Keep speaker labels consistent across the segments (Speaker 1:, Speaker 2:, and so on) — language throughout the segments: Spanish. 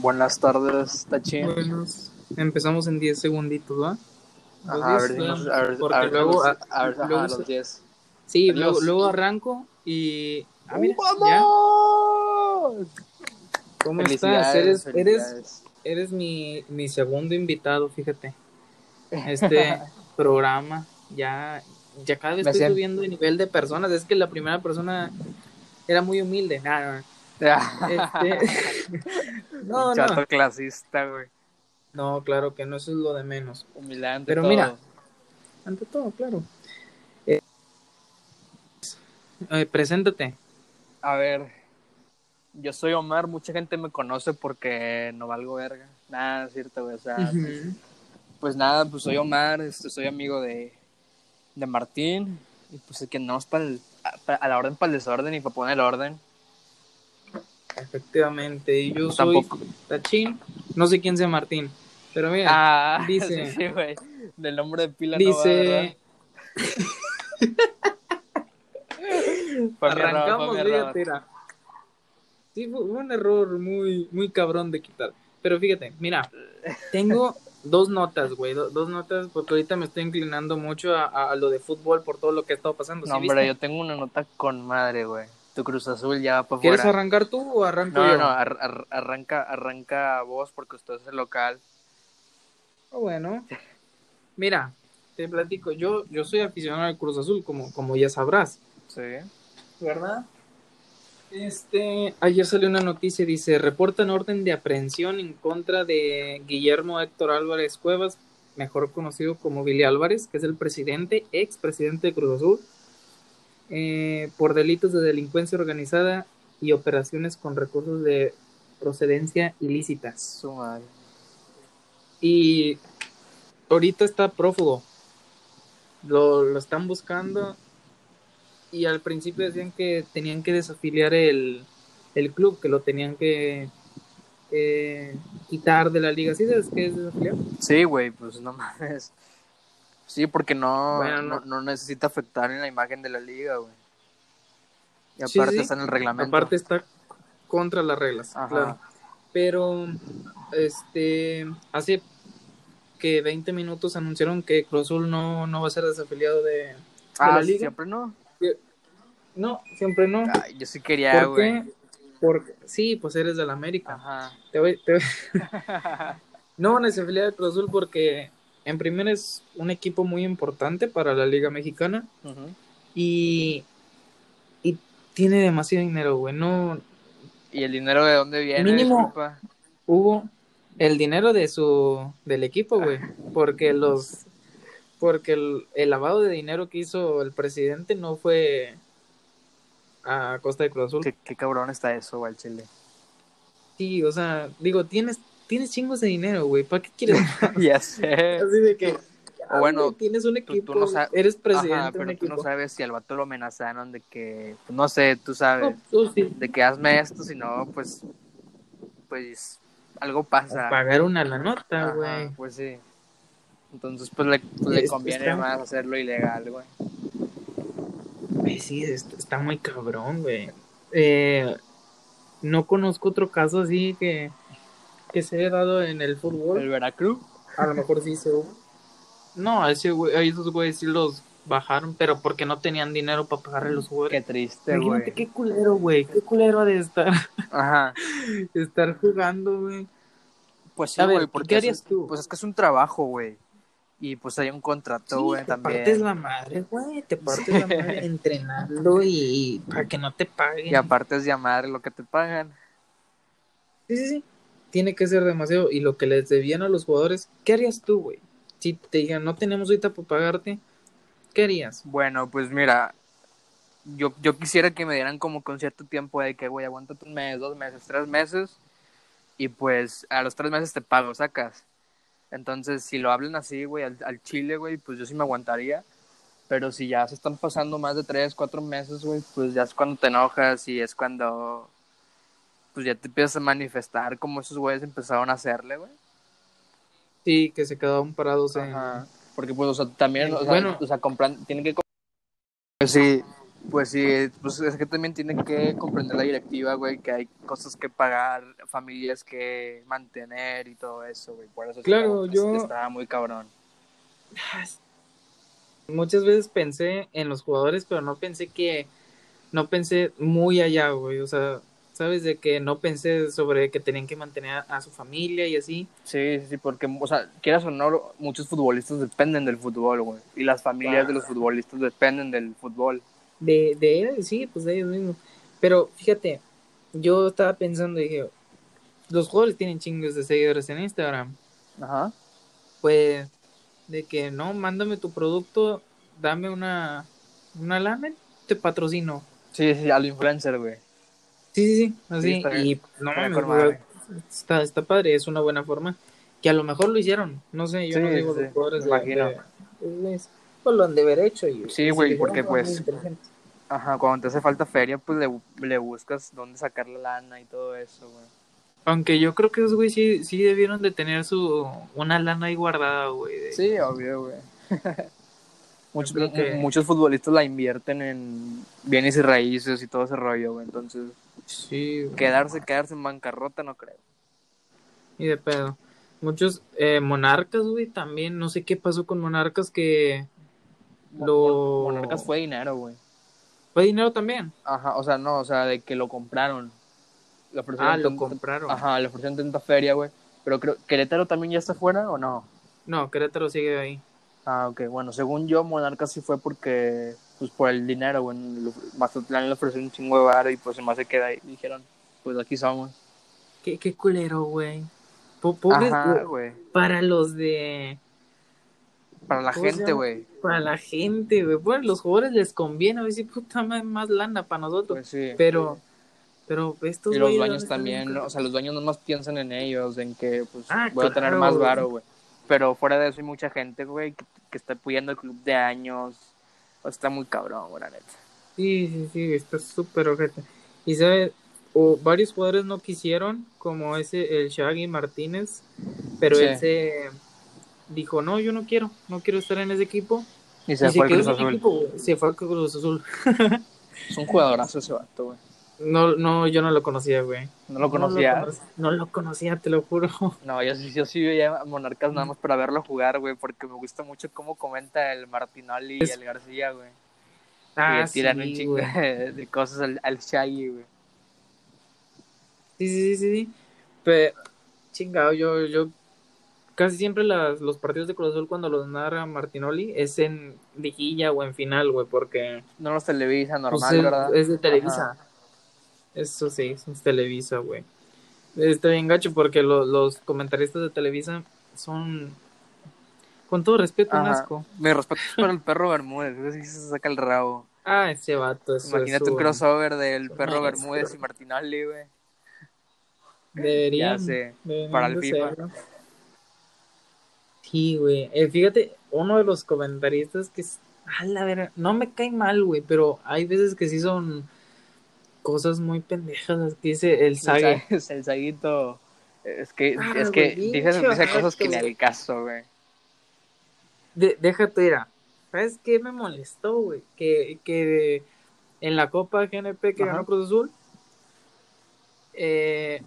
Speaker 1: Buenas tardes, Tachín.
Speaker 2: Empezamos en 10 segunditos, ¿va?
Speaker 1: Ajá, a
Speaker 2: 10,
Speaker 1: ver, dinos- a ver,
Speaker 2: porque
Speaker 1: a ver,
Speaker 2: luego,
Speaker 1: a ajá, los
Speaker 2: se-
Speaker 1: 10.
Speaker 2: sí, luego, luego arranco y... Ah, mira,
Speaker 1: ¡Vamos!
Speaker 2: ya. ¿Cómo estás? Eres, eres, eres mi, mi segundo invitado, fíjate. Este programa ya, ya cada vez
Speaker 1: Me
Speaker 2: estoy
Speaker 1: siento-
Speaker 2: subiendo de nivel de personas. Es que la primera persona era muy humilde. Nah, no, Este- no, no.
Speaker 1: Chato clasista, güey.
Speaker 2: No, claro que no, eso es lo de menos.
Speaker 1: Humilante.
Speaker 2: Pero
Speaker 1: todo.
Speaker 2: mira. Ante todo, claro. Eh, eh, preséntate.
Speaker 1: A ver, yo soy Omar, mucha gente me conoce porque no valgo verga. Nada, es cierto, güey. O sea, pues, pues nada, pues soy Omar, este, soy amigo de, de Martín. Y pues es que no es para a la orden, para el desorden y para poner el orden.
Speaker 2: Efectivamente, y yo soy. Tachín. No sé quién sea Martín, pero mira,
Speaker 1: Ah,
Speaker 2: dice-
Speaker 1: sí, güey. Del nombre de pila no va,
Speaker 2: dice, arrancamos, fíjate, mira. Sí, fue un error muy, muy cabrón de quitar. Pero fíjate, mira, tengo dos notas, güey, do- dos notas, porque ahorita me estoy inclinando mucho a, a- a lo de fútbol por todo lo que ha estado pasando. ¿sí
Speaker 1: No, hombre,
Speaker 2: viste?
Speaker 1: yo tengo una nota con madre, güey. Tu Cruz Azul ya va para
Speaker 2: ¿Quieres arrancar tú o arranco
Speaker 1: No,
Speaker 2: yo?
Speaker 1: no, ar- ar- arranca, arranca vos porque usted es el local.
Speaker 2: Ah, Bueno, mira, te platico. Yo, yo soy aficionado al Cruz Azul, como, como ya sabrás,
Speaker 1: Sí.
Speaker 2: ¿verdad? Este, ayer salió una noticia, dice, reportan orden de aprehensión en contra de Guillermo Héctor Álvarez Cuevas, mejor conocido como Billy Álvarez, que es el presidente, ex presidente de Cruz Azul, eh, por delitos de delincuencia organizada y operaciones con recursos de procedencia.
Speaker 1: Su madre.
Speaker 2: Y ahorita está prófugo. Lo, lo están buscando. Y al principio decían que tenían que desafiliar el, el club, que lo tenían que eh, quitar de la liga. ¿Sí sabes qué es desafiliar?
Speaker 1: Sí, güey, pues no mames. Sí, porque no,
Speaker 2: Bueno,
Speaker 1: no,
Speaker 2: no.
Speaker 1: necesita afectar en la imagen de la liga, güey. Y aparte
Speaker 2: sí.
Speaker 1: está en el reglamento.
Speaker 2: Aparte está contra las reglas,
Speaker 1: Ajá.
Speaker 2: claro. Pero este hace que 20 minutos anunciaron que Cruz Azul no, no va a ser desafiliado de,
Speaker 1: ah,
Speaker 2: la liga?
Speaker 1: siempre no.
Speaker 2: No, siempre no.
Speaker 1: Ay, yo sí quería,
Speaker 2: ¿Por
Speaker 1: güey.
Speaker 2: qué? Porque sí, pues eres del América.
Speaker 1: Ajá.
Speaker 2: Te voy, te voy- No van a desafiliar al Cruz Azul porque en primera es un equipo muy importante para la Liga Mexicana y, y tiene demasiado dinero, güey. No
Speaker 1: ¿Y el dinero de dónde viene?
Speaker 2: Mínimo.
Speaker 1: Disculpa.
Speaker 2: hubo el dinero de su del equipo, güey, porque los porque el, el lavado de dinero que hizo el presidente no fue a costa de Cruz Azul.
Speaker 1: ¿Qué, qué cabrón está eso, güey, chile.
Speaker 2: Sí, o sea, digo, tienes tienes chingos de dinero, güey. ¿Para qué quieres
Speaker 1: ya sé.
Speaker 2: Así de que.
Speaker 1: O bueno,
Speaker 2: güey, tienes un
Speaker 1: tú
Speaker 2: equipo,
Speaker 1: no sabes-
Speaker 2: eres presidente
Speaker 1: Ajá,
Speaker 2: un
Speaker 1: pero tú
Speaker 2: equipo.
Speaker 1: no sabes si al vato lo amenazaron de que, pues, no sé, tú sabes,
Speaker 2: No, tú sí.
Speaker 1: de que hazme esto, si no, pues, pues, algo pasa.
Speaker 2: Pagar una la nota, güey.
Speaker 1: pues sí. Entonces, pues le, pues, le conviene
Speaker 2: está-
Speaker 1: más hacerlo ilegal, güey.
Speaker 2: Güey, sí, es- está muy cabrón, güey. Eh, no conozco otro caso así que, que se haya dado en el
Speaker 1: El
Speaker 2: fútbol.
Speaker 1: Veracruz.
Speaker 2: A lo mejor sí se hubo. No, a ese güey, a esos güeyes sí los bajaron, pero porque no tenían dinero para pagarle los
Speaker 1: Qué
Speaker 2: jugadores.
Speaker 1: triste,
Speaker 2: Imagínate
Speaker 1: güey.
Speaker 2: qué culero, güey. Qué culero de estar,
Speaker 1: Ajá.
Speaker 2: estar jugando, güey.
Speaker 1: Pues sí, güey,
Speaker 2: ¿qué
Speaker 1: porque
Speaker 2: harías
Speaker 1: es-
Speaker 2: tú?
Speaker 1: Pues es que es un trabajo, güey. Y pues hay un contrato,
Speaker 2: Sí,
Speaker 1: güey,
Speaker 2: te
Speaker 1: también.
Speaker 2: partes la madre, güey, te partes la madre entrenando y para que no te paguen.
Speaker 1: Y aparte es llamar lo que te pagan.
Speaker 2: Sí, sí, sí. Tiene que ser demasiado. Y lo que les debían a los jugadores, ¿qué harías tú, güey? Si te digan, no tenemos ahorita para pagarte, ¿qué harías?
Speaker 1: Bueno, pues mira, yo, yo quisiera que me dieran como con cierto tiempo de que, güey, aguántate un mes, dos meses, tres meses, y pues a los tres meses te pago, sacas. Entonces, si lo hablan así, güey, al, al chile, güey, pues yo sí me aguantaría. Pero si ya se están pasando más de tres, cuatro meses, güey, pues ya es cuando te enojas y es cuando, pues ya te empiezas a manifestar como esos güeyes empezaron a hacerle, güey.
Speaker 2: Sí, que se quedaban parados en...
Speaker 1: Ajá. Porque pues, o sea, también, o sea,
Speaker 2: Bueno.
Speaker 1: o sea, compran, tienen que... Pues sí, Pues sí, pues es que también tienen que comprender la directiva, güey, que hay cosas que pagar, familias que mantener y todo eso, güey. Por eso
Speaker 2: Claro, yo-
Speaker 1: estaba muy cabrón.
Speaker 2: Muchas veces pensé en los jugadores, pero no pensé que, no pensé muy allá, güey. O sea, sabes de que no pensé sobre que tenían que mantener a su familia y así.
Speaker 1: Sí, sí, porque, o sea, quieras o no, muchos futbolistas dependen del fútbol, güey. Y las familias de los futbolistas dependen del fútbol.
Speaker 2: De, de él, sí, pues de ellos mismos. Pero fíjate, yo estaba pensando, dije, los jugadores tienen chingos de seguidores en Instagram.
Speaker 1: Ajá.
Speaker 2: Pues, de que no, mándame tu producto, dame una, una lana, te patrocino.
Speaker 1: Sí, sí, al influencer, güey.
Speaker 2: Sí, sí, sí, así.
Speaker 1: está
Speaker 2: y no
Speaker 1: Está
Speaker 2: mames, está, está padre, es una buena forma. Que a lo mejor lo hicieron, no sé, yo
Speaker 1: Sí,
Speaker 2: no digo
Speaker 1: sí,
Speaker 2: los jugadores
Speaker 1: imagino.
Speaker 2: de- pues, pues, lo han de haber hecho. Y,
Speaker 1: Sí, güey, porque, pues. Ajá, cuando te hace falta feria, pues le, le buscas dónde sacar la lana y todo eso, güey.
Speaker 2: Aunque yo creo que esos güey sí, sí debieron de tener su una lana ahí guardada, güey. de-
Speaker 1: Sí, obvio, güey. muchos,
Speaker 2: que-
Speaker 1: mu- muchos futbolistas la invierten en bienes y raíces y todo ese rollo, güey. Entonces,
Speaker 2: Sí, güey.
Speaker 1: quedarse, quedarse en bancarrota no creo.
Speaker 2: Y de pedo. Muchos eh, monarcas, güey, también. No sé qué pasó con monarcas que lo.
Speaker 1: Monarcas fue dinero, güey.
Speaker 2: Fue dinero también.
Speaker 1: Ajá, o sea, no, o sea, de que lo compraron. Ofrecieron
Speaker 2: Ah, lo compraron.
Speaker 1: Ajá, le ofrecieron tanta feria, güey. Pero creo, ¿Querétaro también ya está fuera o no?
Speaker 2: No, Querétaro sigue ahí.
Speaker 1: Ah, ok, bueno, según yo, Monarcas sí fue porque, pues por el dinero, güey. Mazatlán le ofreció un chingo de bar y pues se más se queda ahí. Dijeron, pues aquí somos.
Speaker 2: Qué, qué culero, güey. Po- Pobres,
Speaker 1: Ajá,
Speaker 2: güey, para los de.
Speaker 1: Para la
Speaker 2: ¿Cómo se
Speaker 1: gente, güey.
Speaker 2: Para la gente, güey. Bueno, los jugadores les conviene. A ver si puta madre, más lana para nosotros.
Speaker 1: Pues sí.
Speaker 2: pero. Pero estos
Speaker 1: Y los dueños también, o sea, los dueños no más piensan en ellos, en que pues
Speaker 2: Ah,
Speaker 1: voy a tener más varo, güey. Pero fuera de eso hay mucha gente, güey, que, que está apoyando el club de años. O está muy cabrón, la neta.
Speaker 2: Sí, sí, sí, está súper ojete. Y sabes, o varios jugadores no quisieron, como ese, el Shaggy Martínez, pero
Speaker 1: Sí.
Speaker 2: él se dijo, no, yo no quiero, no quiero estar en ese equipo.
Speaker 1: Y se
Speaker 2: y se
Speaker 1: fue al
Speaker 2: quedó
Speaker 1: Cruz Azul.
Speaker 2: equipo, se fue al Cruz Azul.
Speaker 1: Es un jugadorazo ese vato, güey.
Speaker 2: No, no, yo no lo conocía, güey.
Speaker 1: No lo conocía.
Speaker 2: conoc- No lo conocía, te lo juro.
Speaker 1: No, yo sí, yo sí veía a Monarcas nada más para verlo jugar, güey, porque me gusta mucho cómo comenta el Martinoli y el García, güey.
Speaker 2: Ah,
Speaker 1: y tiran un chingo de, de cosas al, al Shaggy, güey.
Speaker 2: Sí, sí, sí, sí. Pero, chingado, yo, yo casi siempre las, los partidos de Cruz Azul cuando los narra Martinoli es en liguilla o en final, güey, porque
Speaker 1: No los televisa normal,
Speaker 2: pues, es,
Speaker 1: ¿verdad?
Speaker 2: es de Televisa. Eso sí, es Televisa, güey. Está bien gacho porque lo- los comentaristas de Televisa son, con todo respeto, un
Speaker 1: Ajá.
Speaker 2: asco.
Speaker 1: Mi respeto es para el perro Bermúdez, ese sí se saca el rabo.
Speaker 2: Ah, ese vato, eso
Speaker 1: Imagínate un crossover del perro. Bermúdez y Martinoli, güey.
Speaker 2: Deberían,
Speaker 1: Ya sé,
Speaker 2: deberían
Speaker 1: para el FIFA.
Speaker 2: Sí, güey. Eh, fíjate, uno de los comentaristas que es. A la verga, no me cae mal, güey, pero hay veces que sí son cosas muy pendejas. las que dice el Sage.
Speaker 1: El, sa- el saguito. Es que,
Speaker 2: Ah,
Speaker 1: es que
Speaker 2: güey,
Speaker 1: dice, cosas que ni al caso, güey.
Speaker 2: De, déjate, mira. ¿Sabes qué me molestó, güey? Que, que en la Copa GNP que
Speaker 1: Ajá.
Speaker 2: ganó Cruz Azul, eh,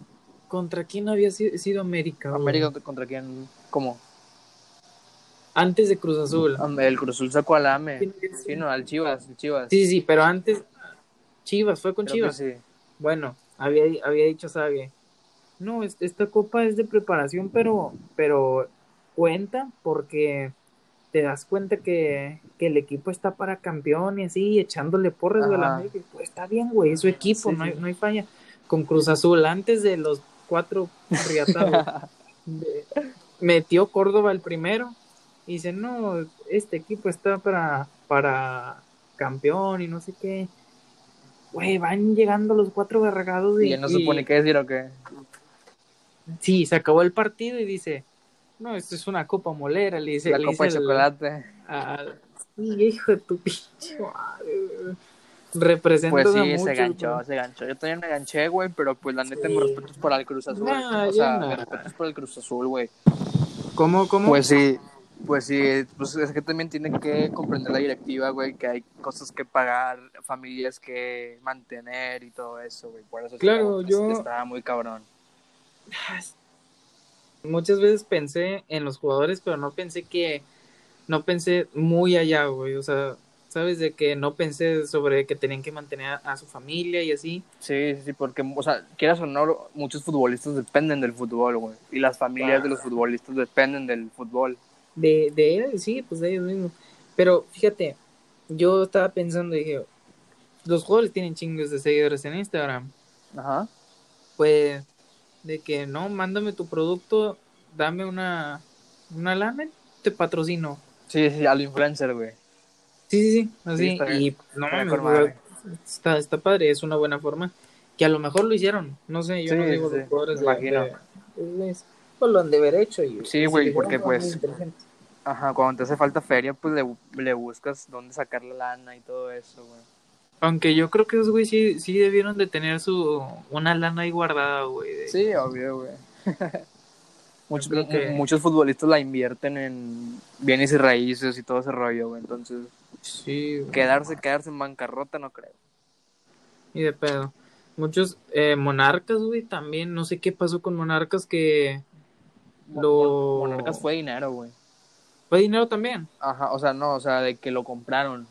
Speaker 2: ¿contra quién había sido, sido América? güey?
Speaker 1: América contra quién, ¿cómo?
Speaker 2: Antes de Cruz Azul.
Speaker 1: El Cruz Azul sacó al AME. Sí, no, al Chivas, el Chivas.
Speaker 2: Sí, sí, pero antes. Chivas, fue con
Speaker 1: Creo
Speaker 2: Chivas.
Speaker 1: sí.
Speaker 2: Bueno, había, había dicho Sague. No, es- esta copa es de preparación, pero, pero cuenta porque te das cuenta que, que el equipo está para campeón y así, echándole porras güey, a la
Speaker 1: Ajá.
Speaker 2: América. Pues está bien, güey, es su equipo,
Speaker 1: Sí,
Speaker 2: no, hay, no hay falla. Con Cruz Azul, antes de los cuatro riatados, metió Córdoba el primero y dice, no, este equipo está para, para campeón y no sé qué. Güey, van llegando los cuatro garragados y,
Speaker 1: Y no
Speaker 2: y-
Speaker 1: supone qué decir o qué.
Speaker 2: Sí, se acabó el partido y dice, no, esto es una copa molera, le dice.
Speaker 1: La
Speaker 2: le
Speaker 1: copa de
Speaker 2: dice el-
Speaker 1: chocolate.
Speaker 2: al- Sí, hijo de tu pinche madre, güey. Representas
Speaker 1: Pues
Speaker 2: a
Speaker 1: sí, se
Speaker 2: muchos,
Speaker 1: ganchó,
Speaker 2: güey.
Speaker 1: se ganchó. Yo también me ganché, güey, pero pues la neta
Speaker 2: Sí.
Speaker 1: mi respeto es por el Cruz Azul.
Speaker 2: Nah,
Speaker 1: o sea,
Speaker 2: nah.
Speaker 1: mi respeto es por el Cruz Azul, güey.
Speaker 2: ¿Cómo, cómo?
Speaker 1: Pues sí, Pues sí, pues es que también tiene que comprender la directiva, güey, que hay cosas que pagar, familias que mantener y todo eso, güey. Por eso
Speaker 2: Claro,
Speaker 1: está,
Speaker 2: yo-
Speaker 1: está muy cabrón.
Speaker 2: Muchas veces pensé en los jugadores, pero no pensé que, no pensé muy allá, güey. O sea, sabes de que no pensé sobre que tenían que mantener a, su familia y así.
Speaker 1: Sí, sí, sí, porque, o sea, quieras o no, muchos futbolistas dependen del fútbol, güey. Y las familias de los futbolistas dependen del fútbol.
Speaker 2: De, de él, sí, pues de ellos mismos. Pero fíjate, yo estaba pensando, dije, los jugadores tienen chingos de seguidores en Instagram.
Speaker 1: Ajá.
Speaker 2: Pues, de que no, mándame tu producto, dame una, una lana, te patrocino.
Speaker 1: Sí, sí, al influencer, güey.
Speaker 2: Sí, sí, sí, así.
Speaker 1: Sí, está bien.
Speaker 2: y no
Speaker 1: Está
Speaker 2: mames, güey, está, está padre, es una buena forma. Que a lo mejor lo hicieron, no sé, yo
Speaker 1: Sí,
Speaker 2: no digo
Speaker 1: sí,
Speaker 2: los jugadores
Speaker 1: me
Speaker 2: de,
Speaker 1: imagino.
Speaker 2: de- pues, lo han de haber hecho. Y,
Speaker 1: Sí, güey, porque, pues. Ajá, cuando te hace falta feria, pues le, le buscas dónde sacar la lana y todo eso, güey.
Speaker 2: Aunque yo creo que esos güey sí, sí debieron de tener su una lana ahí guardada, güey. de-
Speaker 1: Sí, obvio, güey. muchos,
Speaker 2: creo que-
Speaker 1: mu- muchos futbolistas la invierten en bienes y raíces y todo ese rollo, güey. Entonces,
Speaker 2: Sí, güey.
Speaker 1: quedarse, quedarse en bancarrota no creo.
Speaker 2: Y de pedo. Muchos eh, monarcas, güey, también. No sé qué pasó con monarcas que lo...
Speaker 1: Monarcas fue dinero, güey.
Speaker 2: ¿Fue dinero también?
Speaker 1: Ajá, o sea, no, o sea, de que lo compraron.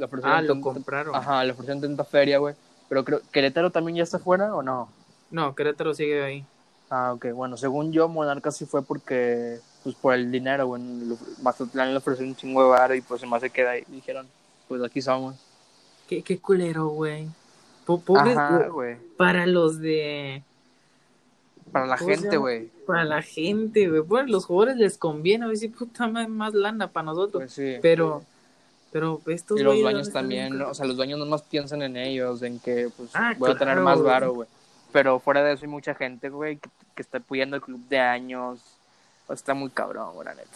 Speaker 1: Ofrecieron
Speaker 2: Ah, lo compraron.
Speaker 1: Ajá, le ofrecieron tanta feria, güey. Pero creo, ¿Querétaro también ya está fuera o no?
Speaker 2: No, Querétaro sigue ahí.
Speaker 1: Ah, ok. Bueno, según yo, Monarcas sí fue porque, pues por el dinero, güey. Lo- Mazatlán le ofreció un chingo de varo y pues más se queda ahí. Dijeron, pues aquí somos.
Speaker 2: Qué, qué culero, güey. Po- Pobres,
Speaker 1: Ajá,
Speaker 2: güey. para los de...
Speaker 1: Para la
Speaker 2: ¿Cómo se
Speaker 1: gente, güey.
Speaker 2: Para la gente, güey. Bueno, los jugadores les conviene, a ver si puta madre, más lana para nosotros.
Speaker 1: Pues sí.
Speaker 2: pero, pero estos
Speaker 1: y los dueños también, ¿no? o sea, los dueños no más piensan en ellos, en que pues
Speaker 2: Ah,
Speaker 1: voy a tener más varo, güey. Pero fuera de eso hay mucha gente, güey, que, que está apoyando el club de años. O está muy cabrón, güey, la neta.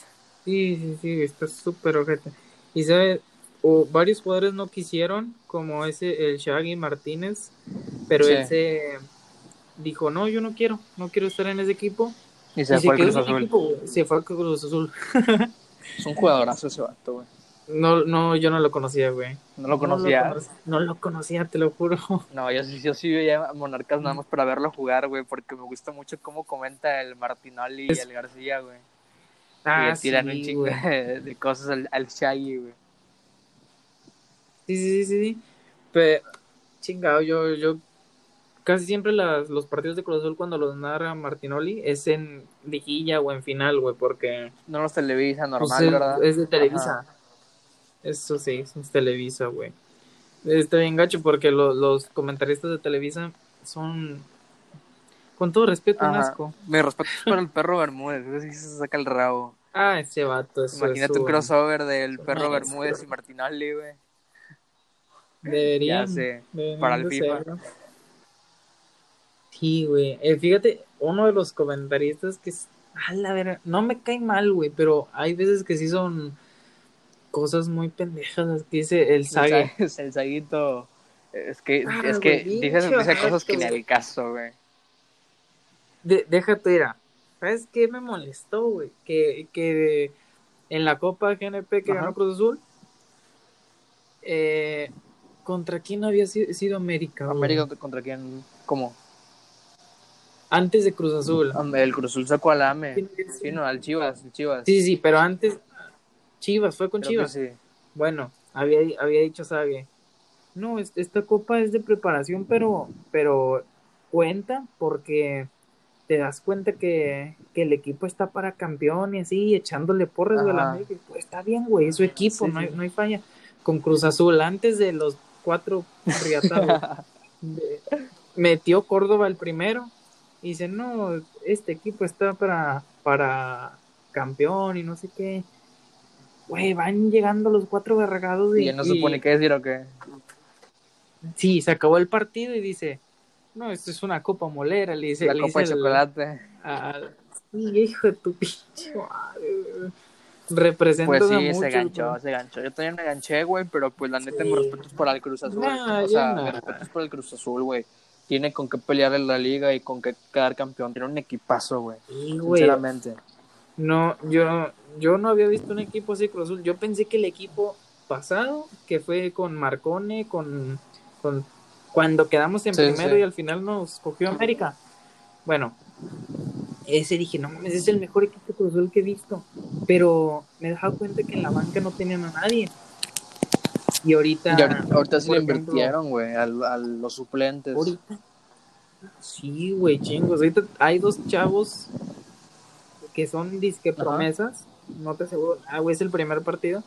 Speaker 2: Sí, sí, sí, está súper ojete. Y sabes, o varios jugadores no quisieron, como ese, el Shaggy Martínez, pero
Speaker 1: Sí.
Speaker 2: él se dijo, no, yo no quiero, no quiero estar en ese equipo.
Speaker 1: Y se
Speaker 2: y
Speaker 1: fue al Cruz Azul.
Speaker 2: equipo, se fue al Cruz Azul.
Speaker 1: Es un jugadorazo ese vato, güey.
Speaker 2: No, no, yo no lo conocía, güey.
Speaker 1: No lo
Speaker 2: No
Speaker 1: conocía.
Speaker 2: conoc- No lo conocía, te lo juro.
Speaker 1: No, yo sí, yo sí veía a Monarcas nada más para verlo jugar, güey, porque me gusta mucho cómo comenta el Martinoli y el García, güey. y
Speaker 2: Ah, sí,
Speaker 1: tiran un chingo de, de cosas al, al Shaggy, güey.
Speaker 2: Sí, sí, sí, sí, sí. Pero, chingado, yo, yo casi siempre las, los partidos de Cruz Azul cuando los narra Martinoli es en liguilla o en final, güey, porque
Speaker 1: No los televisa
Speaker 2: pues,
Speaker 1: normal,
Speaker 2: es,
Speaker 1: ¿verdad?
Speaker 2: es de Televisa.
Speaker 1: Ajá.
Speaker 2: Eso sí, es Televisa, güey. Está bien gacho porque lo- los comentaristas de Televisa son, con todo respeto, un
Speaker 1: Ajá.
Speaker 2: asco.
Speaker 1: Mi respeto es para el perro Bermúdez, ese se saca el rabo.
Speaker 2: Ah, ese vato, eso
Speaker 1: Imagínate
Speaker 2: es
Speaker 1: un crossover del perro. Bermúdez y Martinoli, güey.
Speaker 2: Deberían,
Speaker 1: Ya sé, para el FIFA.
Speaker 2: Sí, güey. Eh, fíjate, uno de los comentaristas que es. A la verga, no me cae mal, güey, pero hay veces que sí son cosas muy pendejas. que dice el Sage.
Speaker 1: El, sa- el Saguito. Es que,
Speaker 2: Ah,
Speaker 1: es que
Speaker 2: güey,
Speaker 1: dice, cosas que ni al caso, güey.
Speaker 2: De, déjate ir. a- ¿Sabes qué me molestó, güey? Que, que en la Copa GNP que
Speaker 1: Ajá.
Speaker 2: ganó Cruz Azul, eh, ¿contra quién había si- sido América? güey?
Speaker 1: América contra quién, ¿cómo?
Speaker 2: Antes de Cruz Azul.
Speaker 1: El Cruz Azul sacó al AME. Sí, no, al Chivas, el Chivas.
Speaker 2: Sí, sí, pero antes. Chivas, fue con
Speaker 1: Creo
Speaker 2: Chivas.
Speaker 1: sí.
Speaker 2: Bueno, había, había dicho Sague. No, es- esta copa es de preparación, pero, pero cuenta porque te das cuenta que, que el equipo está para campeón y así, echándole porras güey. América. Pues está bien, güey, es su equipo, no, hay, no hay falla. Con Cruz Azul, antes de los cuatro riatados, metió Córdoba el primero y dice, no, este equipo está para, para campeón y no sé qué. Güey, van llegando los cuatro vergados y,
Speaker 1: no
Speaker 2: y-
Speaker 1: supone qué decir o qué.
Speaker 2: Sí, se acabó el partido y dice, no, esto es una copa molera, le dice.
Speaker 1: La
Speaker 2: le
Speaker 1: copa de
Speaker 2: dice
Speaker 1: chocolate.
Speaker 2: al- Sí, hijo de tu pinche madre, güey. Representas
Speaker 1: Pues
Speaker 2: a
Speaker 1: sí,
Speaker 2: muchos,
Speaker 1: se ganchó, se ganchó. Yo también me ganché, güey, pero pues la neta
Speaker 2: Sí.
Speaker 1: me respeto es para el Cruz Azul.
Speaker 2: Nah,
Speaker 1: o sea,
Speaker 2: nah.
Speaker 1: me respeto es por el Cruz Azul, güey. Tiene con qué pelear en la liga y con qué quedar campeón. Tiene un equipazo, güey.
Speaker 2: Sí.
Speaker 1: Sinceramente.
Speaker 2: No, yo, yo no había visto un equipo así Cruz Azul. Yo pensé que el equipo pasado, que fue con Marcone, con, con cuando quedamos en
Speaker 1: Sí,
Speaker 2: primero
Speaker 1: sí.
Speaker 2: y al final nos cogió América. Bueno, ese dije, no mames, es el mejor equipo Cruz Azul que he visto. Pero me he dado cuenta que en la banca no tenían a nadie. Y ahorita.
Speaker 1: Y ahorita, ahorita sí le invirtieron, güey, al- a, los suplentes.
Speaker 2: Ahorita. Sí, güey, chingos. Ahorita hay dos chavos que son disque
Speaker 1: Ajá.
Speaker 2: promesas. No te aseguro. Ah, güey, es el primer partido.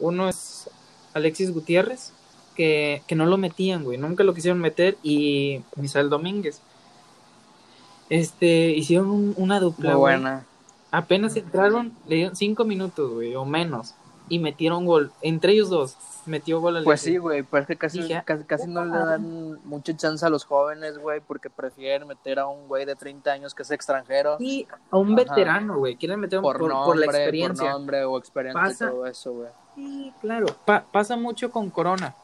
Speaker 2: Uno es Alexis Gutiérrez, que, que no lo metían, güey. Nunca lo quisieron meter. Y Misael Domínguez. Este, hicieron un- una dupla,
Speaker 1: Muy buena.
Speaker 2: Apenas entraron, le dieron cinco minutos, güey, o menos. Y metieron gol. Entre ellos dos, metió gol Alexis.
Speaker 1: Pues sí, güey, pero es que casi,
Speaker 2: Dije,
Speaker 1: casi, casi no le dan mucha chance a los jóvenes, güey, porque prefieren meter a un güey de 30 años que es extranjero
Speaker 2: Y a un
Speaker 1: Ajá.
Speaker 2: veterano, güey. Quieren meter
Speaker 1: por,
Speaker 2: por, por,
Speaker 1: nombre,
Speaker 2: la experiencia.
Speaker 1: por nombre o experiencia
Speaker 2: Pasa-
Speaker 1: y todo eso, güey.
Speaker 2: Sí, claro. Pa- pasa mucho con Corona.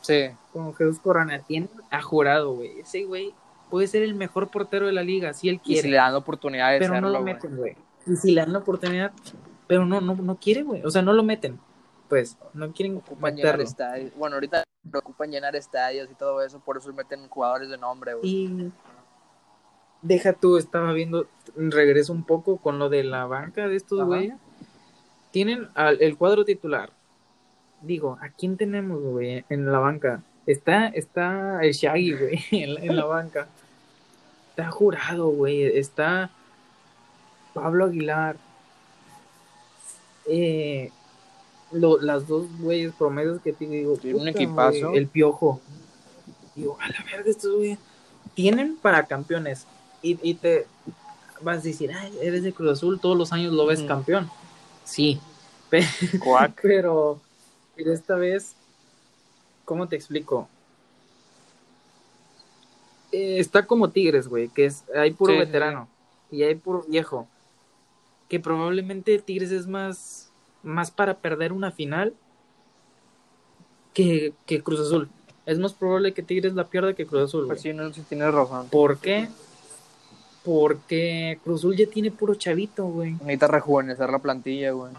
Speaker 1: Sí,
Speaker 2: Con Jesús Corona. Tiene a jurado, güey. Ese güey puede ser el mejor portero de la liga, si él
Speaker 1: y
Speaker 2: quiere.
Speaker 1: si le dan la oportunidad de
Speaker 2: pero no lo meten, güey. Y si le dan la oportunidad, pero no, no, no quiere, güey. O sea, no lo meten. Pues, no quieren
Speaker 1: Ocupan llenar
Speaker 2: meterlo.
Speaker 1: estadios. Bueno, ahorita preocupan llenar estadios y todo eso, por eso meten jugadores de nombre, güey.
Speaker 2: Y deja tú, estaba viendo, regreso un poco con lo de la banca de estos güeyes. Tienen al- el cuadro titular. Digo, ¿a quién tenemos, güey, en la banca? Está, está el Shaggy, güey, en la banca. Está jurado, güey. Está Pablo Aguilar. Eh, lo- las dos güeyes promesas que te digo.
Speaker 1: Tiene un equipazo.
Speaker 2: el piojo. Digo, a la verga, estos güeyes tienen para campeones. Y, y te vas a decir, ay, eres de Cruz Azul, todos los años lo ves campeón. Sí, pe-
Speaker 1: Cuac.
Speaker 2: pero, pero esta vez, ¿cómo te explico? Eh, está como Tigres, güey, que es, hay puro
Speaker 1: Sí, sí,
Speaker 2: veterano y hay puro viejo. Que probablemente Tigres es más, más para perder una final que, que Cruz Azul. Es más probable que Tigres la pierda que Cruz Azul, güey.
Speaker 1: Pues sí, no, sí tienes razón.
Speaker 2: ¿Por qué? Porque Cruz Azul ya tiene puro chavito, güey.
Speaker 1: Necesita rejuvenecer la plantilla, güey.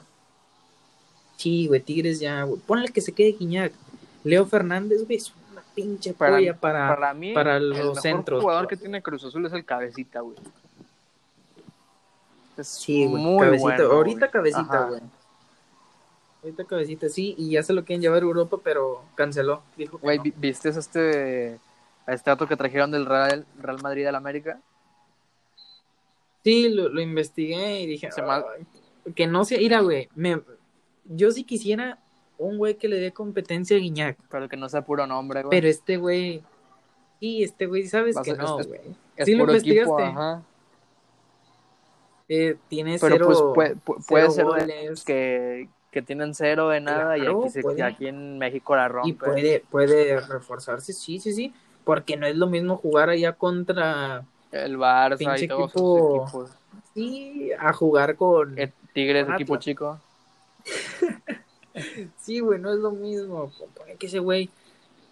Speaker 2: Sí, güey, Tigres ya, güey. Ponle que se quede Guiñac. Leo Fernández, güey, es una pinche
Speaker 1: Para-
Speaker 2: para,
Speaker 1: Para mí,
Speaker 2: para
Speaker 1: el
Speaker 2: los
Speaker 1: mejor
Speaker 2: centros.
Speaker 1: jugador que tiene Cruz Azul es el Cabecita, güey. Es
Speaker 2: Sí, güey,
Speaker 1: muy
Speaker 2: cabecita.
Speaker 1: bueno,
Speaker 2: Ahorita
Speaker 1: güey.
Speaker 2: cabecita,
Speaker 1: Ajá.
Speaker 2: güey. Ahorita cabecita, sí, y ya se lo quieren llevar a Europa, pero canceló. Dijo que
Speaker 1: Güey,
Speaker 2: no.
Speaker 1: ¿viste este, este dato que trajeron del Real, Real Madrid al América?
Speaker 2: Sí, lo, lo investigué y dije,
Speaker 1: Se ma-
Speaker 2: "Ay, que no sea, mira, güey, me, yo sí quisiera un güey que le dé competencia a Guiñac,
Speaker 1: Pero que no sea puro nombre, güey.
Speaker 2: pero este güey, sí, este güey, sabes que no,
Speaker 1: es-
Speaker 2: güey.
Speaker 1: es
Speaker 2: sí lo
Speaker 1: equipo,
Speaker 2: investigaste.
Speaker 1: ajá.
Speaker 2: Eh, tiene
Speaker 1: Pero
Speaker 2: cero,
Speaker 1: pues puede, pu- puede
Speaker 2: cero
Speaker 1: ser de
Speaker 2: goles.
Speaker 1: que, que tienen cero de nada y aquí, se-
Speaker 2: puede.
Speaker 1: aquí en México la rompe.
Speaker 2: y puede, puede reforzarse, sí, sí, sí, porque no es lo mismo jugar allá contra,
Speaker 1: El Barça y todos
Speaker 2: equipo-
Speaker 1: equipos.
Speaker 2: sí, a jugar con,
Speaker 1: El Tigres,
Speaker 2: Con
Speaker 1: equipo chico.
Speaker 2: sí, güey, no es lo mismo, que ese güey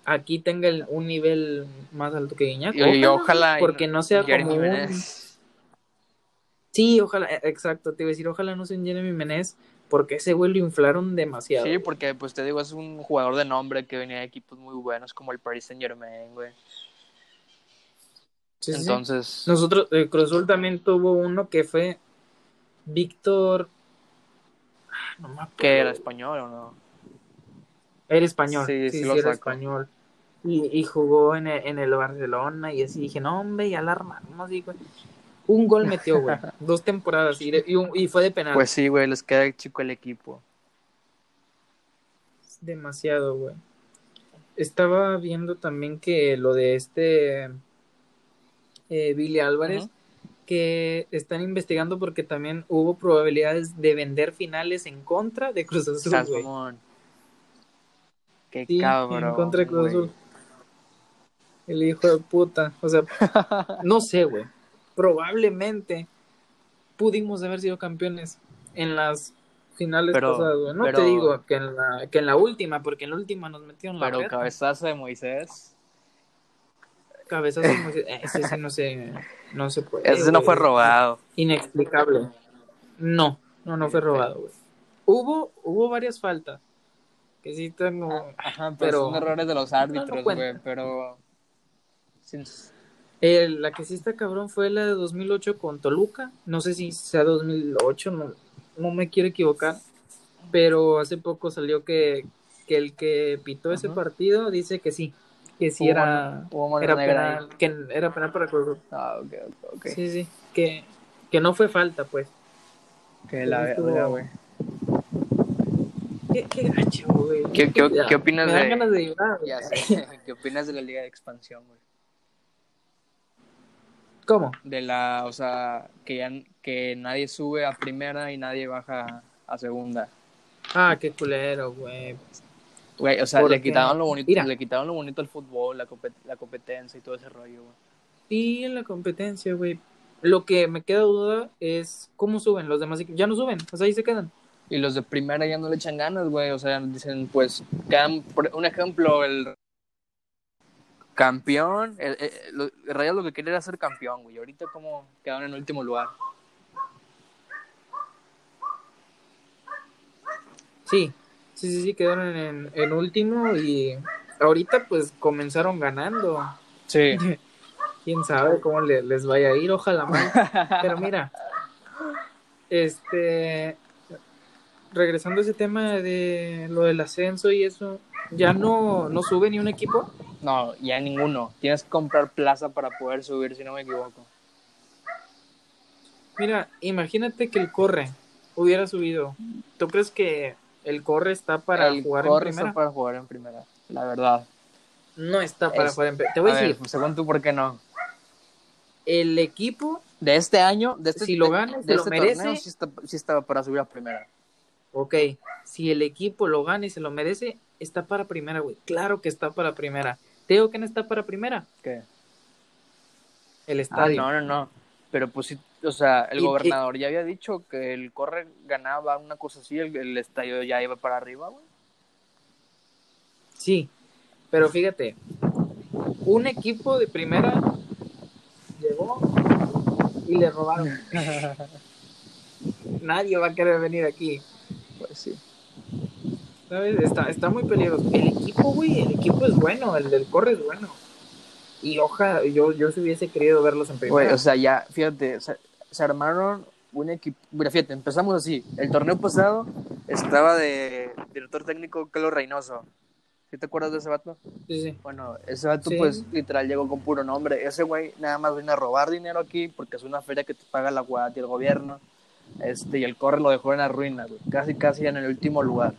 Speaker 2: aquí tenga el- un nivel más alto que Guiñac,
Speaker 1: Y, ojalá.
Speaker 2: porque no sea como un-. Sí, ojalá, eh, exacto, te iba a decir, ojalá no sea un Jeremy Menez, porque ese güey lo inflaron demasiado,
Speaker 1: Sí, porque pues te digo, es un jugador de nombre que venía de equipos muy buenos como el Paris Saint Germain, güey.
Speaker 2: Sí, sí, sí.
Speaker 1: Entonces,
Speaker 2: Nosotros, el Cruz Azul también tuvo uno que fue Víctor. Ah, No me acuerdo.
Speaker 1: ¿qué era español o no?
Speaker 2: Era español.
Speaker 1: Sí,
Speaker 2: Sí,
Speaker 1: sí
Speaker 2: sí,
Speaker 1: lo
Speaker 2: era
Speaker 1: saco.
Speaker 2: español. Y, y jugó en el, en el Barcelona y así dije, no, hombre, ya la armamos. Y, güey. Un gol metió, güey. Dos temporadas y, un- y fue de penal.
Speaker 1: Pues sí, güey, les queda chico el equipo.
Speaker 2: Demasiado, güey. Estaba viendo también que lo de este eh, Billy Álvarez, que están investigando porque también hubo probabilidades de vender finales en contra de Cruz Azul.
Speaker 1: Qué
Speaker 2: Sí,
Speaker 1: cabrón.
Speaker 2: en contra de Cruz. Azul. El hijo de puta. O sea, no sé, güey. Probablemente pudimos haber sido campeones en las finales
Speaker 1: Pero-
Speaker 2: pasadas, güey. No
Speaker 1: pero-
Speaker 2: te digo que en, la, que en la última, porque en la última nos metieron la
Speaker 1: Pero cabezazo de Moisés.
Speaker 2: Cabezazo de Moisés. Eh, Ese sí no se, no se puede.
Speaker 1: Ese no fue robado.
Speaker 2: Inexplicable. No, no, no fue robado, güey. Hubo, hubo varias faltas. Que sí tengo.
Speaker 1: Ajá, pero,
Speaker 2: pero
Speaker 1: son errores de los
Speaker 2: no
Speaker 1: árbitros, güey, pero... sin-
Speaker 2: Eh, la que sí está cabrón fue la de 2008 con Toluca. No sé si sea 2008, no, no me quiero equivocar. Pero hace poco salió que, que el que pitó ese partido dice que sí. Que sí
Speaker 1: Hubo
Speaker 2: era,
Speaker 1: mano-
Speaker 2: era penal. Que era penal para Cruz.
Speaker 1: Ah, ok, ok, ok.
Speaker 2: Sí, sí. Que, que no fue falta, pues.
Speaker 1: Que la verga, güey.
Speaker 2: Qué, qué gacho, güey.
Speaker 1: ¿Qué- qué- opinas
Speaker 2: me dan
Speaker 1: de-
Speaker 2: ganas de llorar, güey.
Speaker 1: Ya sé. ¿Qué opinas de la Liga de Expansión, güey?
Speaker 2: ¿Cómo?
Speaker 1: De la, o sea, que ya que nadie sube a primera y nadie baja a segunda.
Speaker 2: Ah, qué culero, güey.
Speaker 1: Güey, o sea,
Speaker 2: ¿Por
Speaker 1: le quitaron lo bonito,
Speaker 2: Mira.
Speaker 1: le quitaron lo bonito al fútbol, la, compet- la competencia y todo ese rollo, güey.
Speaker 2: Y en la competencia, güey. Lo que me queda duda es cómo suben los demás. Ya no suben, o sea, ahí se quedan.
Speaker 1: Y los de primera ya no le echan ganas, güey. O sea, dicen, pues, quedan, por un ejemplo, el campeón, el, el, Rayados lo que quería era ser campeón, güey. Ahorita como quedaron en último lugar.
Speaker 2: Sí, sí, sí, sí, quedaron en, en último y ahorita pues comenzaron ganando.
Speaker 1: Sí.
Speaker 2: Quién sabe cómo le- les vaya a ir, ojalá mal. Pero mira, este, regresando a ese tema de lo del ascenso y eso, ya no, no sube ni un equipo.
Speaker 1: No, ya ninguno. Tienes que comprar plaza para poder subir, si no me equivoco.
Speaker 2: Mira, imagínate que el corre hubiera subido. ¿Tú crees que el corre está para
Speaker 1: el
Speaker 2: jugar
Speaker 1: corre
Speaker 2: en primera?
Speaker 1: está para jugar en primera, la verdad.
Speaker 2: No está para
Speaker 1: Es-
Speaker 2: jugar en primera. Te voy a,
Speaker 1: ver,
Speaker 2: decir,
Speaker 1: según tú, ¿por qué no?
Speaker 2: el equipo,
Speaker 1: De este año, de este,
Speaker 2: Si lo gana,
Speaker 1: de
Speaker 2: se lo
Speaker 1: este
Speaker 2: merece.
Speaker 1: torneo, sí, está, sí estaba para subir a primera.
Speaker 2: ok, si el equipo lo gana y se lo merece, está para primera, güey. Claro que está para primera. ¿Te digo que no está para primera?
Speaker 1: ¿Qué?
Speaker 2: El
Speaker 1: Ah,
Speaker 2: estadio.
Speaker 1: no, no, no. Pero pues sí, o sea, el gobernador ya había dicho que el corre ganaba una cosa así, el, el estadio ya iba para arriba, güey.
Speaker 2: Sí, pero fíjate, un equipo de primera llegó y le robaron. Nadie va a querer venir aquí.
Speaker 1: Pues sí.
Speaker 2: ¿Sabes? Está, está muy peligroso. El equipo, güey, el equipo es bueno, el del corre es bueno. Y ojalá, yo, yo si hubiese querido verlos en
Speaker 1: Güey,
Speaker 2: primera.
Speaker 1: o sea, ya, fíjate, se, se armaron un equipo. Mira, fíjate, empezamos así. El torneo pasado estaba de director técnico Carlos Reynoso. ¿Sí te acuerdas de ese vato?
Speaker 2: Sí, sí.
Speaker 1: Bueno, ese vato,
Speaker 2: Sí.
Speaker 1: pues, literal, llegó con puro nombre. Ese güey nada más vino a robar dinero aquí porque es una feria que te paga la UAT y el gobierno. Este, y el corre lo dejó en la ruina, güey. Casi, casi en el último lugar.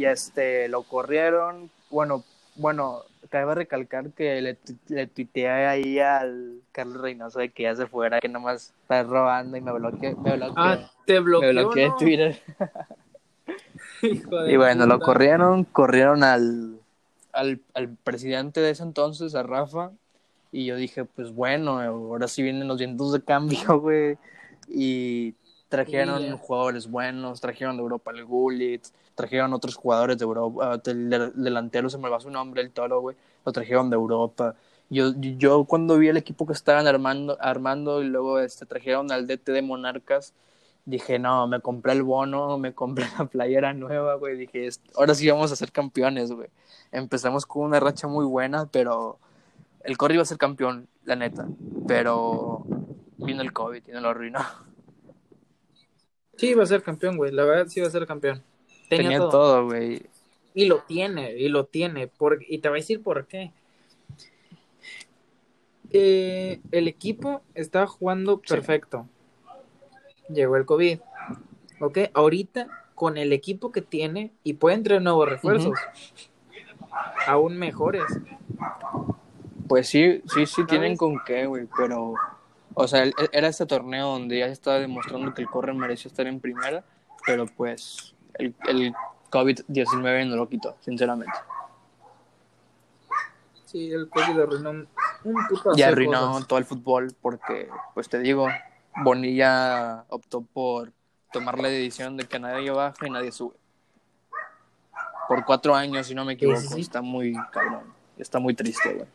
Speaker 1: Y este, lo corrieron. Bueno, bueno, cabe recalcar que le, le tuiteé ahí al Carlos Reynoso de que ya se fuera, que nomás está robando y me bloqueó. Me bloqueó,
Speaker 2: Ah, te
Speaker 1: me
Speaker 2: bloqueó,
Speaker 1: bloqueó de
Speaker 2: ¿no?
Speaker 1: Twitter.
Speaker 2: Hijo de
Speaker 1: Y bueno, lo corrieron, corrieron al, al, al presidente de ese entonces, a Rafa, y yo dije, pues bueno, ahora sí vienen los vientos de cambio, güey, y trajeron jugadores buenos, trajeron de Europa el Gullit, trajeron otros jugadores de Europa, el del- delantero se me va su nombre, el Toro, güey, lo trajeron de Europa. Yo, yo cuando vi el equipo que estaban armando, armando y luego este, trajeron al DT de Monarcas, dije, no, me compré el bono, me compré la playera nueva, güey. Dije, "Est- ahora sí vamos a ser campeones, güey. Empezamos con una racha muy buena, pero el Corre iba a ser campeón, la neta. Pero vino el COVID y no lo arruinó.
Speaker 2: Sí, iba a ser campeón, güey. La verdad, sí iba a ser campeón. Tenía,
Speaker 1: Tenía todo. güey.
Speaker 2: Y lo tiene, y lo tiene. Por, y te voy a decir por qué. Eh, el equipo estaba jugando
Speaker 1: Sí.
Speaker 2: perfecto. Llegó el COVID. Ok, ahorita con el equipo que tiene y pueden traer nuevos refuerzos. Aún mejores.
Speaker 1: Pues sí, sí, sí tienen con qué, güey, pero... O sea, era este torneo donde ya se estaba demostrando que el Corre mereció estar en primera, pero pues el, el COVID-19 no lo quitó, sinceramente.
Speaker 2: Sí, el COVID le arruinó un,
Speaker 1: Ya
Speaker 2: hacer
Speaker 1: arruinó
Speaker 2: cosas.
Speaker 1: todo el fútbol porque, pues te digo, Bonilla optó por tomar la decisión de que nadie baja y nadie sube. Por cuatro años, si no me equivoco.
Speaker 2: Sí, sí, sí.
Speaker 1: Está muy cabrón. Está muy triste, güey.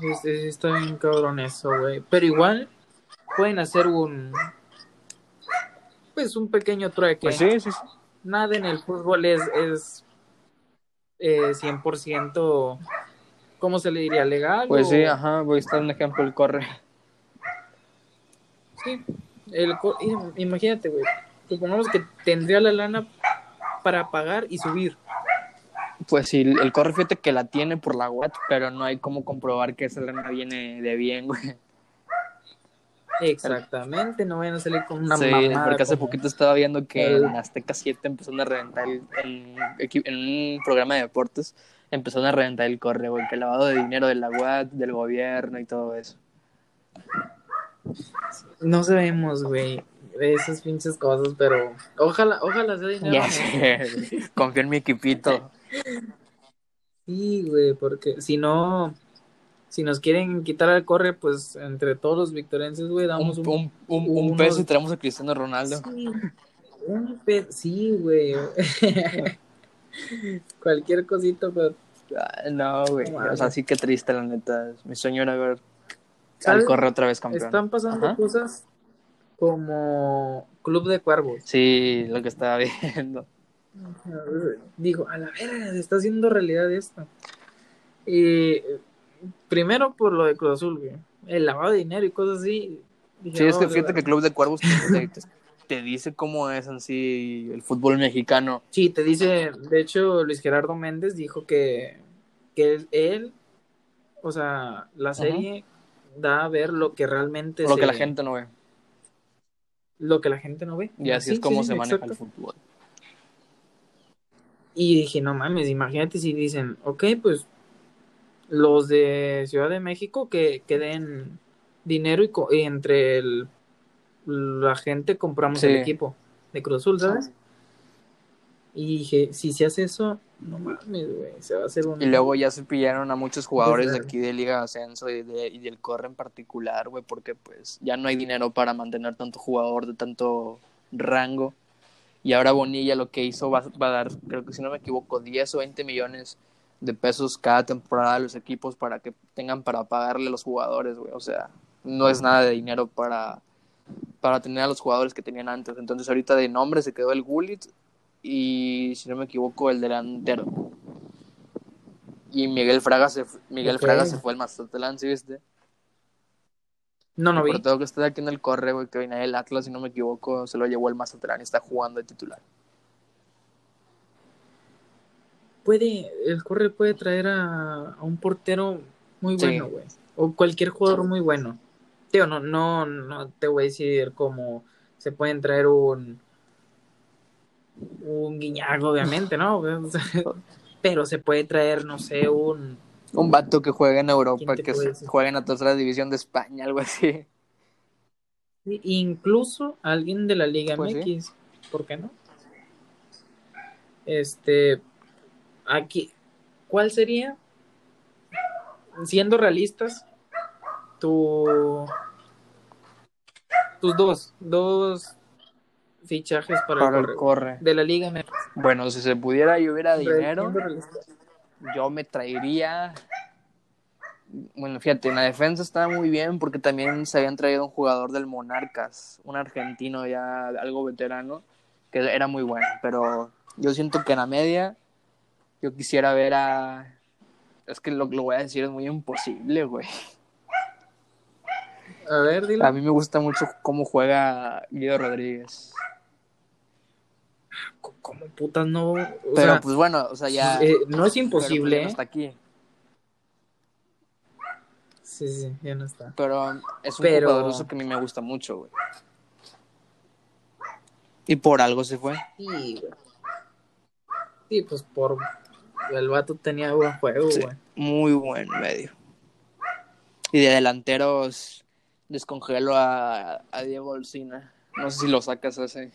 Speaker 2: Sí, sí, está bien cabrón eso, güey. Pero igual pueden hacer un pues un pequeño trueque.
Speaker 1: Pues sí, sí, sí.
Speaker 2: Nada en el fútbol es, es eh, 100%, ¿cómo se le diría? ¿Legal?
Speaker 1: Pues
Speaker 2: o-
Speaker 1: sí, ajá, voy a estar un ejemplo, el corre.
Speaker 2: Sí. El, co- im- imagínate, güey. Supongamos que tendría la lana para pagar y subir.
Speaker 1: Pues sí, el corre fíjate que la tiene por la web, pero no hay cómo comprobar que esa lana viene de bien, güey.
Speaker 2: Exactamente, no vayan a salir con una
Speaker 1: sí,
Speaker 2: mamada
Speaker 1: porque hace
Speaker 2: como-
Speaker 1: poquito estaba viendo que en Azteca 7 empezaron a reventar el- en, un programa de deportes, empezaron a reventar el corre, güey, que el lavado de dinero de la UAT, del gobierno y todo eso.
Speaker 2: No sabemos, güey, de esas pinches cosas, pero ojalá, ojalá sea dinero.
Speaker 1: Confío en mi equipito.
Speaker 2: Sí, güey, porque si no, si nos quieren quitar al corre, pues entre todos los victorenses, güey, damos un,
Speaker 1: un, un, un
Speaker 2: unos-
Speaker 1: peso y traemos a Cristiano Ronaldo.
Speaker 2: Sí, un pe- sí, güey. Cualquier cosita, pero
Speaker 1: Ah, No, güey. O sea, sí que triste, la neta. Mi sueño era ver al corre otra vez campeón.
Speaker 2: están pasando
Speaker 1: Ajá.
Speaker 2: cosas como Club de Cuervos.
Speaker 1: Sí, lo que estaba viendo.
Speaker 2: Digo, a la verga, se está haciendo realidad esto. Y primero por lo de Cruz Azul, güey. El lavado de dinero y cosas así. Dije,
Speaker 1: Sí, es que
Speaker 2: "No,
Speaker 1: fíjate que el Club de Cuervos te, te- te dice cómo es en sí el fútbol mexicano.
Speaker 2: Sí, te dice, de hecho, Luis Gerardo Méndez dijo que, que él, él, o sea, la serie da a ver lo que realmente
Speaker 1: Lo
Speaker 2: se-
Speaker 1: que la gente no ve.
Speaker 2: lo que la gente no ve.
Speaker 1: Y así
Speaker 2: Sí,
Speaker 1: es como
Speaker 2: sí,
Speaker 1: se maneja
Speaker 2: exacto.
Speaker 1: el fútbol.
Speaker 2: Y dije, no mames, imagínate si dicen, ok, pues los de Ciudad de México que, que den dinero y, co- y entre el- la gente compramos
Speaker 1: Sí.
Speaker 2: el equipo de Cruz Azul, ¿sabes? Y dije, si se hace eso, no mames, güey, se va a hacer un...
Speaker 1: Y luego ya se pillaron a muchos jugadores de aquí de Liga de Ascenso y, de- y del Corre en particular, güey, porque pues ya no hay dinero para mantener tanto jugador de tanto rango. Y ahora Bonilla lo que hizo va, va a dar, creo que si no me equivoco, 10 o 20 millones de pesos cada temporada a los equipos para que tengan para pagarle a los jugadores, güey. O sea, no es nada de dinero para, para tener a los jugadores que tenían antes. Entonces ahorita de nombre se quedó el Gullit y si no me equivoco el delantero. Y Miguel Fraga se, Miguel. Fraga se fue al Mazatlán, ¿sí viste?
Speaker 2: No, no vi.
Speaker 1: Por todo que está aquí en el corre, güey, que venía del Atlas, si no me equivoco, se lo llevó el Mazatlán y está jugando de titular.
Speaker 2: Puede, el corre puede traer a, a un portero muy
Speaker 1: Sí.
Speaker 2: bueno, güey. O cualquier jugador muy bueno. Tío, no, no, no te voy a decir cómo se pueden traer un un guiñago, obviamente, ¿no? Pero se puede traer, no sé, un
Speaker 1: Un vato que juega en Europa,
Speaker 2: ¿Quién te
Speaker 1: que juega en la tercera división de España, algo así.
Speaker 2: incluso alguien de la Liga
Speaker 1: Pues sí.
Speaker 2: MX, ¿por qué no? Este, aquí, ¿cuál sería, siendo realistas, tu, tus dos, dos fichajes para,
Speaker 1: Para
Speaker 2: el
Speaker 1: corre.
Speaker 2: de la Liga MX?
Speaker 1: Bueno, si se pudiera y hubiera dinero. Yo me traería. Bueno, fíjate, en la defensa estaba muy bien porque también se habían traído un jugador del Monarcas, un argentino ya algo veterano, que era muy bueno. Pero yo siento que en la media yo quisiera ver a. Es que lo que lo voy a decir es muy imposible, güey.
Speaker 2: A ver, dile.
Speaker 1: A mí me gusta mucho cómo juega Guido Rodríguez.
Speaker 2: ¿Cómo putas no? O
Speaker 1: Pero
Speaker 2: sea,
Speaker 1: pues bueno, o sea, ya.
Speaker 2: eh, no es
Speaker 1: pero,
Speaker 2: imposible,
Speaker 1: pues, ya no
Speaker 2: ¿eh?
Speaker 1: está aquí.
Speaker 2: Sí, sí, ya no está.
Speaker 1: Pero es un
Speaker 2: Pero-
Speaker 1: jugador ruso que a mí me gusta mucho, güey. Y por algo se fue.
Speaker 2: Sí, güey. Sí, pues por el vato tenía buen juego,
Speaker 1: Sí.
Speaker 2: güey.
Speaker 1: Muy buen medio. Y de delanteros descongelo a, a Diego Olcina. No sé si lo sacas ese.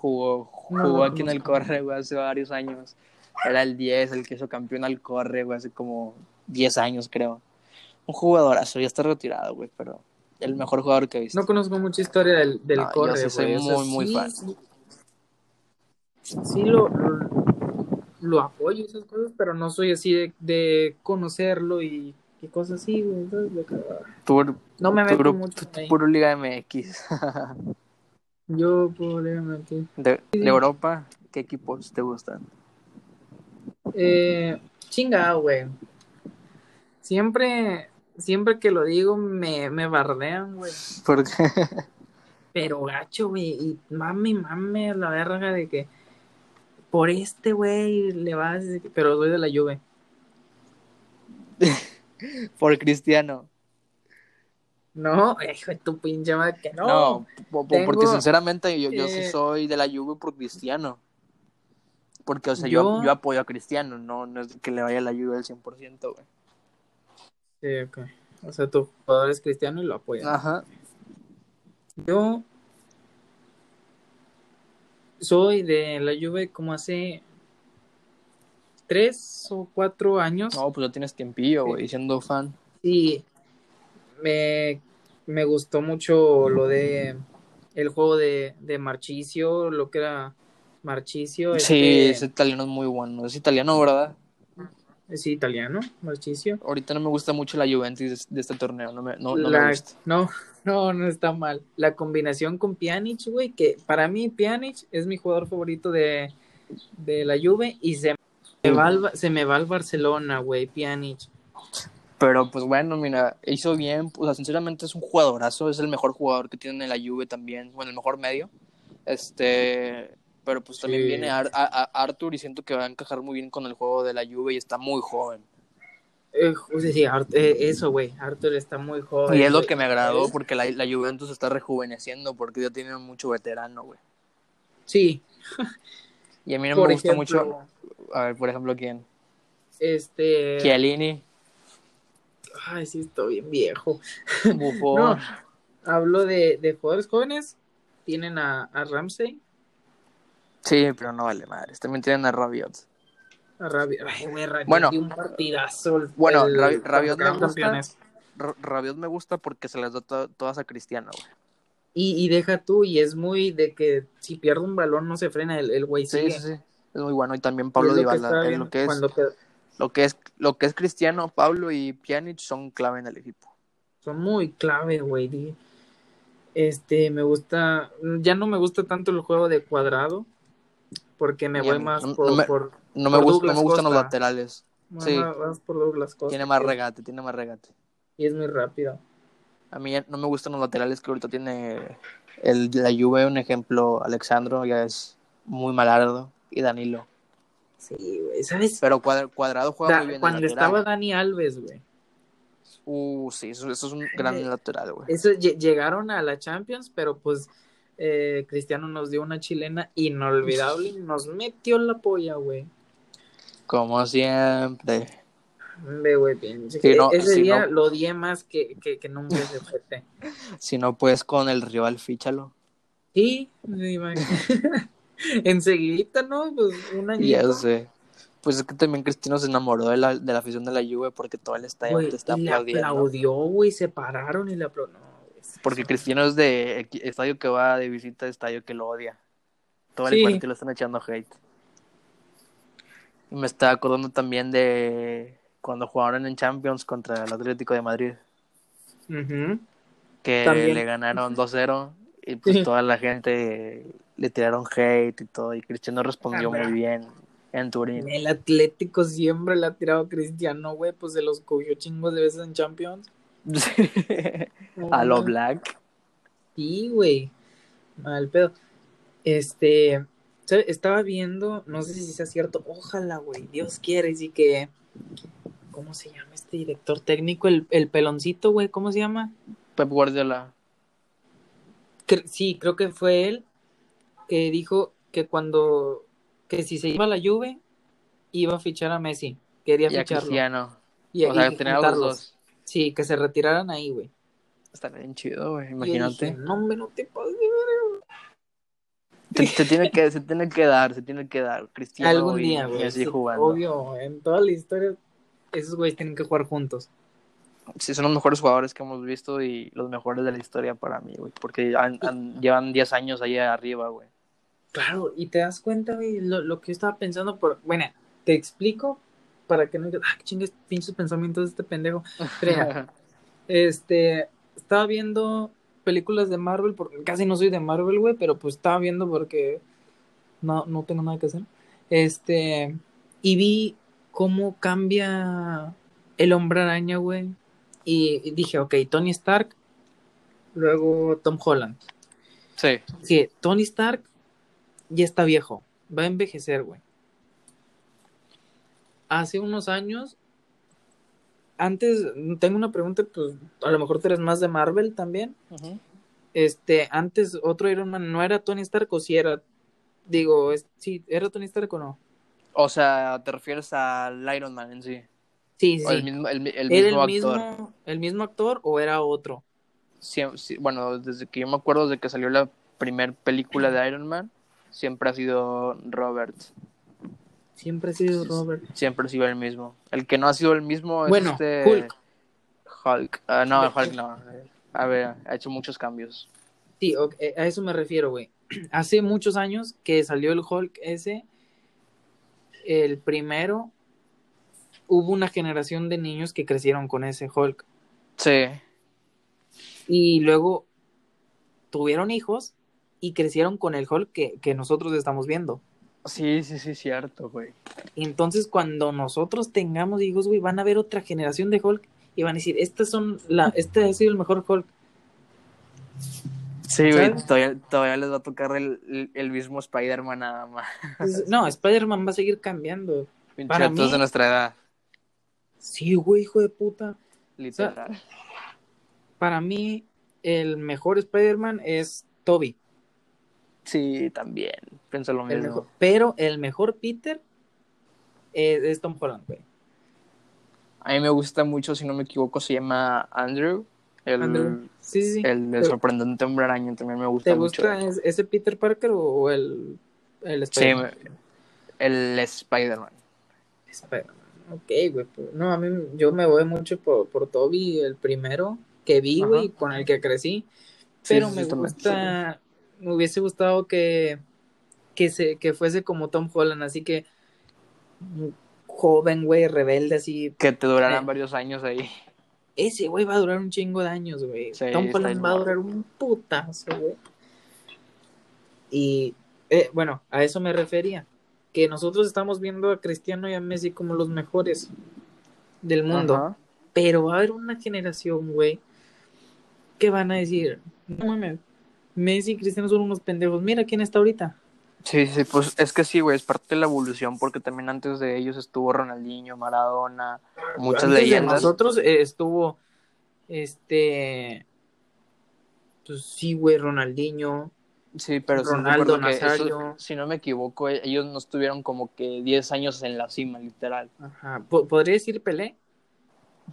Speaker 1: Jugó, jugó
Speaker 2: no
Speaker 1: aquí en el. Corre, güey, hace varios años. Era el 10, el que hizo campeón al Corre, güey, hace como 10 años, creo. Un jugadorazo, ya está retirado, güey, pero el mejor jugador que he visto.
Speaker 2: No conozco mucha historia del, del
Speaker 1: No, yo
Speaker 2: corre,
Speaker 1: sí soy
Speaker 2: güey. O sea,
Speaker 1: muy, muy
Speaker 2: sí-
Speaker 1: fan.
Speaker 2: Sí, sí lo, lo, lo apoyo esas cosas, pero no soy así de, de conocerlo y, y cosas así, güey. ah,
Speaker 1: Puro,
Speaker 2: No me meto
Speaker 1: puro,
Speaker 2: mucho ahí.
Speaker 1: puro Liga MX.
Speaker 2: Yo probablemente.
Speaker 1: De, de Europa, ¿qué equipos te gustan?
Speaker 2: Eh, chinga, güey. Siempre, siempre que lo digo me, me bardean, güey.
Speaker 1: Porque
Speaker 2: Pero gacho, güey. Y mame a la verga de que por este, güey, le vas. Pero soy de la Juve.
Speaker 1: por Cristiano.
Speaker 2: No, hijo de tu pinche madre, que no.
Speaker 1: No, po- po- porque sinceramente yo, yo sí
Speaker 2: eh,
Speaker 1: soy de la Juve por Cristiano. Porque, o sea, yo,
Speaker 2: Yo-
Speaker 1: yo apoyo a Cristiano, no, no es que le vaya la Juve al 100%, güey.
Speaker 2: Sí, ok. O sea, tu jugador es cristiano y lo apoyas.
Speaker 1: Ajá.
Speaker 2: Yo soy de la Juve como hace tres o cuatro años.
Speaker 1: No, pues ya tienes tiempillo, güey, siendo fan.
Speaker 2: Y me, me gustó mucho lo de el juego de, de Marchicio, lo que era Marchicio.
Speaker 1: Sí,
Speaker 2: este,
Speaker 1: ese italiano es muy bueno. Es italiano, ¿verdad?
Speaker 2: es italiano, Marchicio.
Speaker 1: Ahorita no me gusta mucho la Juventus de, este torneo, no me, no, no me gusta.
Speaker 2: no, no, no está mal. La combinación con Pjanic, güey, que para mí Pjanic es mi jugador favorito de, de la Juve y se me va al, se me va al Barcelona, güey, Pjanic.
Speaker 1: Pero pues bueno, mira, hizo bien, o sea, sinceramente es un jugadorazo, es el mejor jugador que tienen en la Juve también, bueno, el mejor medio. Este, pero pues también
Speaker 2: Sí.
Speaker 1: viene Ar- a- a- Arthur y siento que va a encajar muy bien con el juego de la Juve y está muy joven.
Speaker 2: Eh, o sea, sí, Art- eh, eso, güey, Arthur está muy joven.
Speaker 1: Y es lo que me agradó porque la, la Juventus está rejuveneciendo porque ya tiene mucho veterano, güey.
Speaker 2: Sí,
Speaker 1: Y a mí no
Speaker 2: por
Speaker 1: me gusta
Speaker 2: ejemplo,
Speaker 1: mucho, a ver, por ejemplo, ¿quién?
Speaker 2: Este.
Speaker 1: Chiellini,
Speaker 2: Ay, sí, estoy bien viejo.
Speaker 1: Buffon.
Speaker 2: No, hablo de, de jugadores jóvenes. Tienen a, a Ramsey,
Speaker 1: Sí, pero no vale madres. También tienen a Rabiot.
Speaker 2: a Rabiot. Ay, güey, Rabiot
Speaker 1: Bueno.
Speaker 2: un partidazo. el-
Speaker 1: Bueno,
Speaker 2: el-
Speaker 1: Rabiot me gusta.
Speaker 2: campeones.
Speaker 1: R- Rabiot me gusta porque se las da to- todas a Cristiano, güey.
Speaker 2: Y, y deja tú, y es muy de que si pierde un balón no se frena, el, el güey
Speaker 1: Sí,
Speaker 2: sigue.
Speaker 1: sí, sí. Es muy bueno. Y también Pablo
Speaker 2: es
Speaker 1: Dybala.
Speaker 2: viendo
Speaker 1: Lo que es,
Speaker 2: cuando
Speaker 1: lo que es, lo que es Cristiano, Pablo y Pjanic son clave en el equipo.
Speaker 2: son muy clave, güey. Este, me gusta, ya no me gusta tanto el juego de cuadrado, porque me voy
Speaker 1: mí.
Speaker 2: más
Speaker 1: No-
Speaker 2: por,
Speaker 1: no me-
Speaker 2: por,
Speaker 1: No me,
Speaker 2: Por
Speaker 1: gusta, no
Speaker 2: Douglas
Speaker 1: me gustan los laterales.
Speaker 2: más-
Speaker 1: Sí.
Speaker 2: más por Douglas Costa,
Speaker 1: Tiene más regate, tiene más regate.
Speaker 2: y es muy rápido.
Speaker 1: A mí ya no me gustan los laterales que ahorita tiene el la Juve, un ejemplo, Alexandro ya es muy malardo y Danilo.
Speaker 2: Sí, güey, ¿sabes?
Speaker 1: Pero Cuadra- Cuadrado juega
Speaker 2: Da-
Speaker 1: muy bien
Speaker 2: cuando estaba Dani Alves, güey.
Speaker 1: Uh, sí, eso, eso es un gran
Speaker 2: Eh,
Speaker 1: lateral, güey.
Speaker 2: Eso lle- llegaron a la Champions, pero pues eh, Cristiano nos dio una chilena inolvidable y nos metió la polla, güey.
Speaker 1: Como siempre.
Speaker 2: Hombre, güey, pinche.
Speaker 1: Sí, no,
Speaker 2: Ese día
Speaker 1: no.
Speaker 2: lo odié más que, que, que nunca se fue.
Speaker 1: Si no puedes con el rival, fíchalo.
Speaker 2: Sí, me imagino. enseguidita, ¿no? Pues un añito.
Speaker 1: Ya sé. Pues es que también Cristiano se enamoró de la, de la afición de la Juve porque todo el estadio te está
Speaker 2: y le
Speaker 1: aplaudiendo.
Speaker 2: aplaudió, güey, se pararon y le. No, se
Speaker 1: Porque. Cristiano es de estadio que va de visita a estadio que lo odia. Todo
Speaker 2: Sí.
Speaker 1: el partido le están echando hate. Y me estaba acordando también de cuando jugaron en Champions contra el Atlético de Madrid,
Speaker 2: Ujú.
Speaker 1: que
Speaker 2: También.
Speaker 1: le ganaron 2-0 y pues toda la gente le tiraron hate y todo y Cristiano respondió
Speaker 2: Ah,
Speaker 1: muy bien en Turín.
Speaker 2: El Atlético siempre le ha tirado a Cristiano, güey, pues se los cogió chingos de veces en Champions.
Speaker 1: a lo Black.
Speaker 2: Sí, güey. Mal pedo. Este, estaba viendo, no sé si sea cierto, ojalá, güey, Dios quiere, sí que, ¿cómo se llama este director técnico? El, el peloncito, güey, ¿cómo se llama?
Speaker 1: Pep Guardiola.
Speaker 2: Cre- sí, creo que fue él que dijo que cuando, que si se iba a la Juve, iba a fichar a Messi, quería
Speaker 1: Y a
Speaker 2: ficharlo.
Speaker 1: Cristiano.
Speaker 2: Y,
Speaker 1: o sea, tener a los dos.
Speaker 2: Sí, que se retiraran ahí, güey.
Speaker 1: Está bien chido, güey. Imagínate.
Speaker 2: dije, no, hombre, no te pases de verga".
Speaker 1: Te, te tiene que, se tiene que dar, se tiene que dar. Cristiano
Speaker 2: Algún día, güey. Sí,
Speaker 1: jugando.
Speaker 2: Obvio, en toda la historia, esos güeyes tienen que jugar juntos.
Speaker 1: Sí, son los mejores jugadores que hemos visto y los mejores de la historia para mí, güey. Porque han- han- llevan 10 años ahí arriba, güey.
Speaker 2: Claro, y te das cuenta, güey, lo, lo que yo estaba pensando por. Bueno, te explico para que no digas, ah, qué chingues pinches pensamientos de este pendejo. Pero este, estaba viendo películas de Marvel, porque casi no soy de Marvel, güey, pero pues estaba viendo porque no, no tengo nada que hacer. Este, y vi cómo cambia el hombre araña, güey. Y dije, ok, Tony Stark, luego Tom Holland.
Speaker 1: Sí.
Speaker 2: Sí, Tony Stark ya está viejo, va a envejecer, güey. Hace unos años, antes, tengo una pregunta, pues a lo mejor tú eres más de Marvel también. Este, antes otro Iron Man no era Tony Stark o si era, digo, es, sí, ¿era Tony Stark o no?
Speaker 1: O sea, ¿te refieres al Iron Man en sí?
Speaker 2: Sí, sí.
Speaker 1: O el mismo, el, el
Speaker 2: ¿Era
Speaker 1: mismo
Speaker 2: el
Speaker 1: actor.
Speaker 2: mismo, el mismo actor o era otro?
Speaker 1: Sí, sí, bueno, desde que yo me acuerdo de que salió la primer película de Iron Man, siempre ha sido Robert.
Speaker 2: Siempre ha sido Robert.
Speaker 1: Siempre ha sido el mismo. El que no ha sido el mismo es
Speaker 2: Bueno,
Speaker 1: este...
Speaker 2: Hulk.
Speaker 1: Hulk. Ah, no, Hulk no. A ver, ha hecho muchos cambios.
Speaker 2: Sí, eh, a eso me refiero, güey. Hace muchos años que salió el Hulk ese, el primero, hubo una generación de niños que crecieron con ese Hulk.
Speaker 1: Sí.
Speaker 2: Y luego tuvieron hijos y crecieron con el Hulk que, que nosotros estamos viendo.
Speaker 1: Sí, sí, sí, cierto, güey.
Speaker 2: Entonces cuando nosotros tengamos hijos, güey, van a ver otra generación de Hulk y van a decir, estas son la, este ha sido el mejor Hulk.
Speaker 1: Sí, güey, todavía, todavía les va a tocar el, el, mismo Spider-Man nada más.
Speaker 2: No, Spider-Man va a seguir cambiando. Para mí-
Speaker 1: de nuestra edad,
Speaker 2: Sí, güey, hijo de puta.
Speaker 1: literal.
Speaker 2: Para mí, el mejor Spider-Man es Toby.
Speaker 1: Sí, también. Pienso lo
Speaker 2: El
Speaker 1: mismo.
Speaker 2: mejor- pero el mejor Peter es, es Tom Holland, güey.
Speaker 1: A mí me gusta mucho, si no me equivoco, se llama Andrew. El,
Speaker 2: Andrew. Sí, sí, sí.
Speaker 1: el
Speaker 2: Pero-
Speaker 1: sorprendente hombre araña también me gusta
Speaker 2: ¿Te
Speaker 1: mucho.
Speaker 2: gusta es- ese Peter Parker o, o el, el
Speaker 1: Sí,
Speaker 2: Spider-Man?
Speaker 1: me- el Spider-Man.
Speaker 2: Spider-Man. Ok, güey. pues, No, a mí yo me voy mucho por, por Toby, el primero que vi, güey, con el que crecí.
Speaker 1: Sí,
Speaker 2: Pero
Speaker 1: sí,
Speaker 2: me
Speaker 1: sí,
Speaker 2: gusta, me hubiese gustado que, que, se, que fuese como Tom Holland, así que un joven, güey, rebelde, así.
Speaker 1: Que te durarán
Speaker 2: Eh.
Speaker 1: varios años ahí.
Speaker 2: Ese güey va a durar un chingo de años, güey.
Speaker 1: Sí,
Speaker 2: Tom Holland va a durar un putazo, güey. Y, eh, bueno, a eso me refería. Que nosotros estamos viendo a Cristiano y a Messi como los mejores del mundo.
Speaker 1: Ajá.
Speaker 2: Pero va a haber una generación, güey, que van a decir, no mames, Messi y Cristiano son unos pendejos. Mira quién está ahorita.
Speaker 1: Sí, sí, pues es que sí, güey, es parte de la evolución, porque también antes de ellos estuvo Ronaldinho, Maradona, muchas
Speaker 2: Antes de
Speaker 1: leyendas.
Speaker 2: nosotros eh, estuvo, este, pues sí, güey, Ronaldinho.
Speaker 1: Sí, pero sí
Speaker 2: Ronaldo
Speaker 1: eso-
Speaker 2: Nazario.
Speaker 1: si no me equivoco, e- ellos no estuvieron como que 10 años en la cima, literal.
Speaker 2: Ajá. Po- ¿Podría decir Pelé?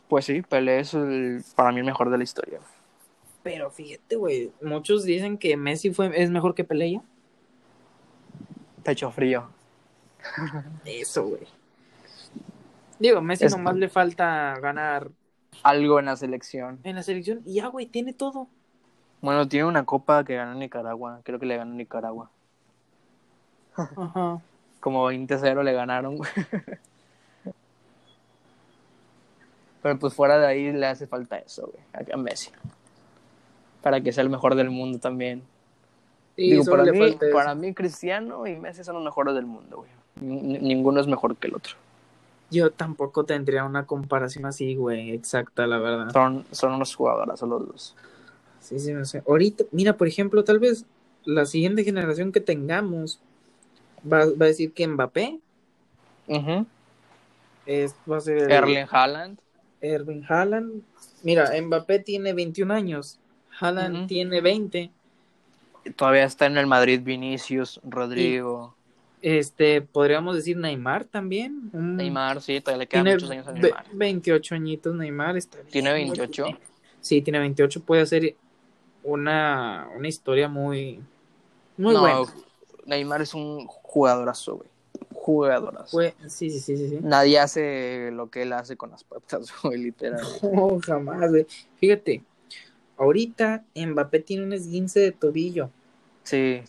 Speaker 1: Pues sí, Pelé es el- para mí el mejor de la historia.
Speaker 2: Pero fíjate, güey, muchos dicen que Messi fue, es mejor que Pelé.
Speaker 1: Pecho frío.
Speaker 2: Eso, güey. Digo, Messi
Speaker 1: Es-
Speaker 2: nomás le falta ganar
Speaker 1: Algo en la selección.
Speaker 2: en la selección y ya, güey, tiene todo.
Speaker 1: Bueno, tiene una copa que ganó Nicaragua. Creo que le ganó Nicaragua.
Speaker 2: Ajá.
Speaker 1: Como 20-0 le ganaron. güey. Pero pues fuera de ahí le hace falta eso, güey, a Messi. Para que sea el mejor del mundo también.
Speaker 2: Sí,
Speaker 1: Digo, para mí, para mí Cristiano y Messi son los mejores del mundo, güey. Ninguno es mejor que el otro.
Speaker 2: Yo tampoco tendría una comparación así, güey, exacta, la verdad.
Speaker 1: Son, son unos jugadores, son los dos.
Speaker 2: Sí, sí, no sé. Ahorita, mira, por ejemplo, tal vez la siguiente generación que tengamos va, va a decir que Mbappé
Speaker 1: Ujú.
Speaker 2: es, va a ser
Speaker 1: Erling Haaland.
Speaker 2: Erwin Haaland. Mira, Mbappé tiene 21 años, Haaland tiene 20.
Speaker 1: Todavía está en el Madrid Vinicius, Rodrigo,
Speaker 2: Este, podríamos decir Neymar también.
Speaker 1: Neymar, sí, todavía le quedan
Speaker 2: tiene
Speaker 1: muchos años a Neymar.
Speaker 2: 28 añitos Neymar. Está bien,
Speaker 1: ¿Tiene
Speaker 2: güey,
Speaker 1: 28?
Speaker 2: tiene- Sí, tiene 28. Puede hacer una, una historia muy, muy
Speaker 1: no,
Speaker 2: buena.
Speaker 1: Neymar es un jugadorazo, güey.
Speaker 2: Sí, sí, sí, sí. sí.
Speaker 1: Nadie hace lo que él hace con las patas, güey, literal.
Speaker 2: No, jamás, güey. Fíjate, ahorita Mbappé tiene un esguince de tobillo
Speaker 1: Sí,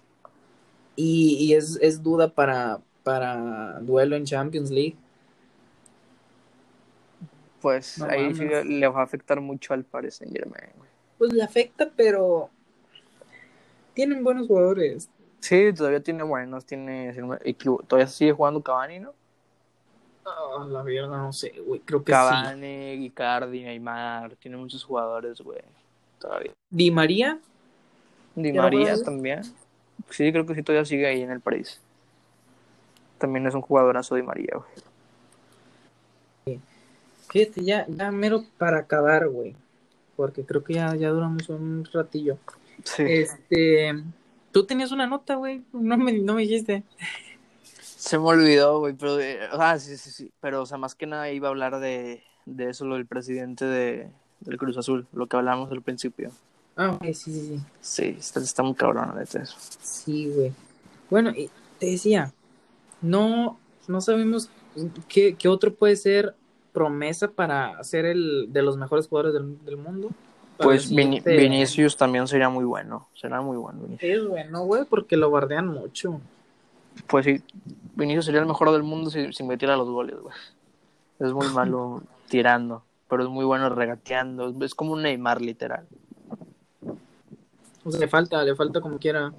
Speaker 2: y, y es, es duda para, para duelo en Champions League.
Speaker 1: pues
Speaker 2: No
Speaker 1: ahí sí le va a afectar mucho al Paris Saint Germain.
Speaker 2: Pues le afecta, pero tienen buenos jugadores.
Speaker 1: Sí, todavía tiene buenos, tiene, todavía sigue jugando Cavani, ¿no?
Speaker 2: Ah, la verdad, no sé, güey. Creo que sí.
Speaker 1: Cavani, Icardi, Neymar, tiene muchos jugadores, güey, todavía.
Speaker 2: Di María,
Speaker 1: Di
Speaker 2: ¿Ya no
Speaker 1: María también. Sí, creo que sí todavía sigue ahí en el París. También es un jugadorazo Di María, güey.
Speaker 2: fíjate, ya, ya mero para acabar, güey. Porque creo que ya, ya duramos un ratillo.
Speaker 1: Sí.
Speaker 2: Este, tú tenías una nota, güey. No me, no me dijiste.
Speaker 1: Se me olvidó, güey, pero... eh, ah, sí, sí, sí. Pero, o sea, más que nada iba a hablar de, de eso, lo del presidente de, del Cruz Azul, lo que hablábamos al principio.
Speaker 2: Ah, ok, sí, sí, sí.
Speaker 1: Sí, está, está muy cabrón, neta, eso.
Speaker 2: Sí, güey. Bueno, y te decía, no, no sabemos qué, qué otro puede ser promesa para ser el de los mejores jugadores del, del mundo.
Speaker 1: Pues
Speaker 2: siguiente-
Speaker 1: Vinicius también sería muy bueno. Será muy bueno, Vinicius.
Speaker 2: Es bueno, güey, porque lo bardean mucho.
Speaker 1: Pues sí, Vinicius sería el mejor del mundo si, si metiera los goles, güey. Es muy malo tirando, pero es muy bueno regateando. Es como un Neymar, literal.
Speaker 2: O sea, le falta, le falta como quiera.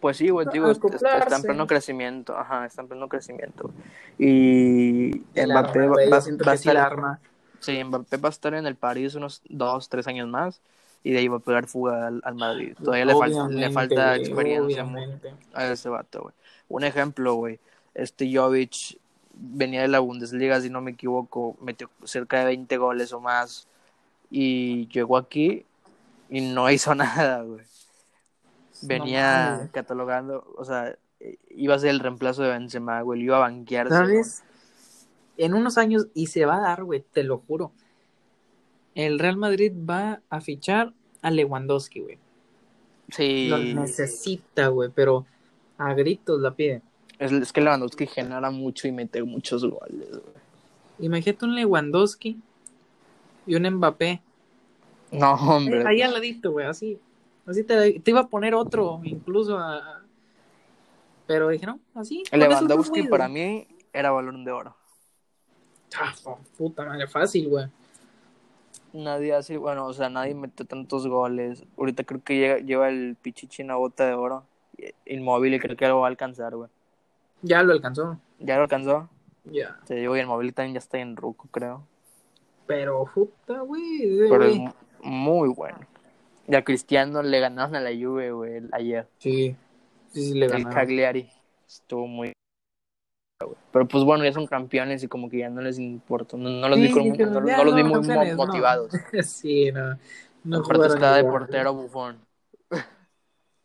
Speaker 1: Pues sí, güey, digo, está, está en pleno crecimiento. Ajá, está en pleno crecimiento. Y
Speaker 2: El
Speaker 1: Mbappé
Speaker 2: arma,
Speaker 1: va, va- va a estar,
Speaker 2: arma.
Speaker 1: sí, Mbappé va a estar en el París unos dos, tres años más. Y de ahí va a pegar fuga al, al Madrid. Todavía le, falta le falta experiencia a ese vato, güey. Un ejemplo, güey. Este Jovic venía de la Bundesliga, si no me equivoco, metió cerca de 20 goles o más. Y llegó aquí y no hizo nada, güey. Venía catalogando, o sea, eh, iba a ser el reemplazo de Benzema, güey. Iba a banquear.
Speaker 2: ¿Sabes? En unos años, y se va a dar, güey, te lo juro. El Real Madrid va a fichar a Lewandowski, güey.
Speaker 1: Sí.
Speaker 2: Lo necesita, güey, pero a gritos la pide.
Speaker 1: Es, es que Lewandowski genera mucho y mete muchos goles, güey.
Speaker 2: Imagínate un Lewandowski y un Mbappé.
Speaker 1: No, hombre.
Speaker 2: Ahí al ladito, güey, así. Así te, te iba a poner otro, incluso a... Pero dije, no, así.
Speaker 1: Lewandowski para mí era balón de oro.
Speaker 2: Ah, puta madre, fácil, güey.
Speaker 1: Nadie hace, bueno, o sea, nadie mete tantos goles. Ahorita creo que llega- lleva el Pichichi una bota de oro. Inmóvil y creo que lo va a alcanzar, güey.
Speaker 2: Ya lo alcanzó.
Speaker 1: ¿Ya lo alcanzó?
Speaker 2: Ya.
Speaker 1: Te digo, y el móvil también ya está en ruco, creo.
Speaker 2: Pero, puta, güey.
Speaker 1: Pero es muy bueno. Y a Cristiano le ganaron a la Juve, güey, ayer.
Speaker 2: Sí. Sí, sí, le
Speaker 1: El
Speaker 2: ganaron.
Speaker 1: Cagliari. Estuvo muy... Pero pues bueno, ya son campeones y como que ya no les importa. No, no los vi, con- no, no los vi muy mo- motivados.
Speaker 2: sí, no. No
Speaker 1: Aparte está de portero bufón.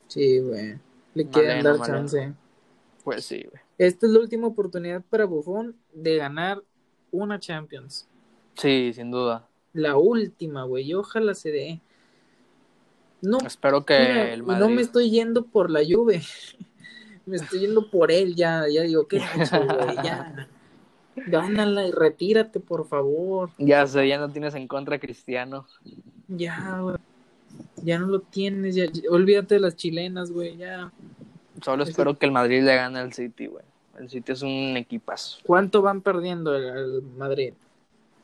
Speaker 2: Sí, güey. Le quieren dar chance.
Speaker 1: Pues sí, güey.
Speaker 2: Esta es la última oportunidad para Buffon de ganar una Champions.
Speaker 1: Sí, sin duda.
Speaker 2: La última, güey. Ojalá se dé. No,
Speaker 1: Espero que
Speaker 2: mira,
Speaker 1: el Madrid...
Speaker 2: no me estoy yendo por la Juve. me estoy yendo por él ya. Ya digo, qué hecho, güey. Ya. Gánala y retírate, por favor.
Speaker 1: Ya sé, ya no tienes en contra a Cristiano.
Speaker 2: Ya, güey. Ya no lo tienes. Ya- olvídate de las chilenas, güey. Ya.
Speaker 1: Solo espero que el Madrid le gane al City, güey. El City es un equipazo.
Speaker 2: ¿Cuánto van perdiendo el, el Madrid?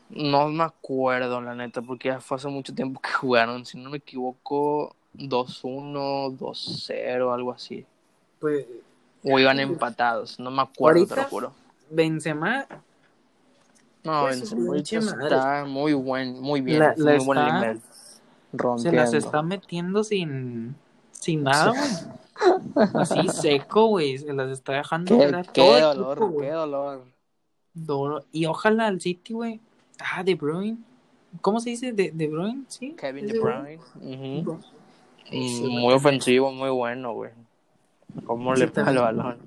Speaker 1: No me acuerdo, la neta, porque ya fue hace mucho tiempo que jugaron. Si no me equivoco, 2-1, 2-0, algo así.
Speaker 2: Pues
Speaker 1: O iban empatados, no me acuerdo, te lo juro.
Speaker 2: Benzema
Speaker 1: No,
Speaker 2: Pues,
Speaker 1: Benzema está muy buen, muy bien,
Speaker 2: La- la
Speaker 1: muy buen nivel.
Speaker 2: se las está metiendo sin, sin nada, güey. Así seco, güey. Se las está dejando
Speaker 1: Qué, qué
Speaker 2: todo
Speaker 1: dolor,
Speaker 2: equipo,
Speaker 1: qué dolor.
Speaker 2: Dolo- Y ojalá al City, güey. Ah, De Bruyne. ¿Cómo se dice? De, de Bruyne, ¿sí?
Speaker 1: Kevin
Speaker 2: ¿Es
Speaker 1: De Bruyne. Mm. Muy ofensivo, muy bueno, güey. ¿Cómo
Speaker 2: Sí,
Speaker 1: le pega el balón?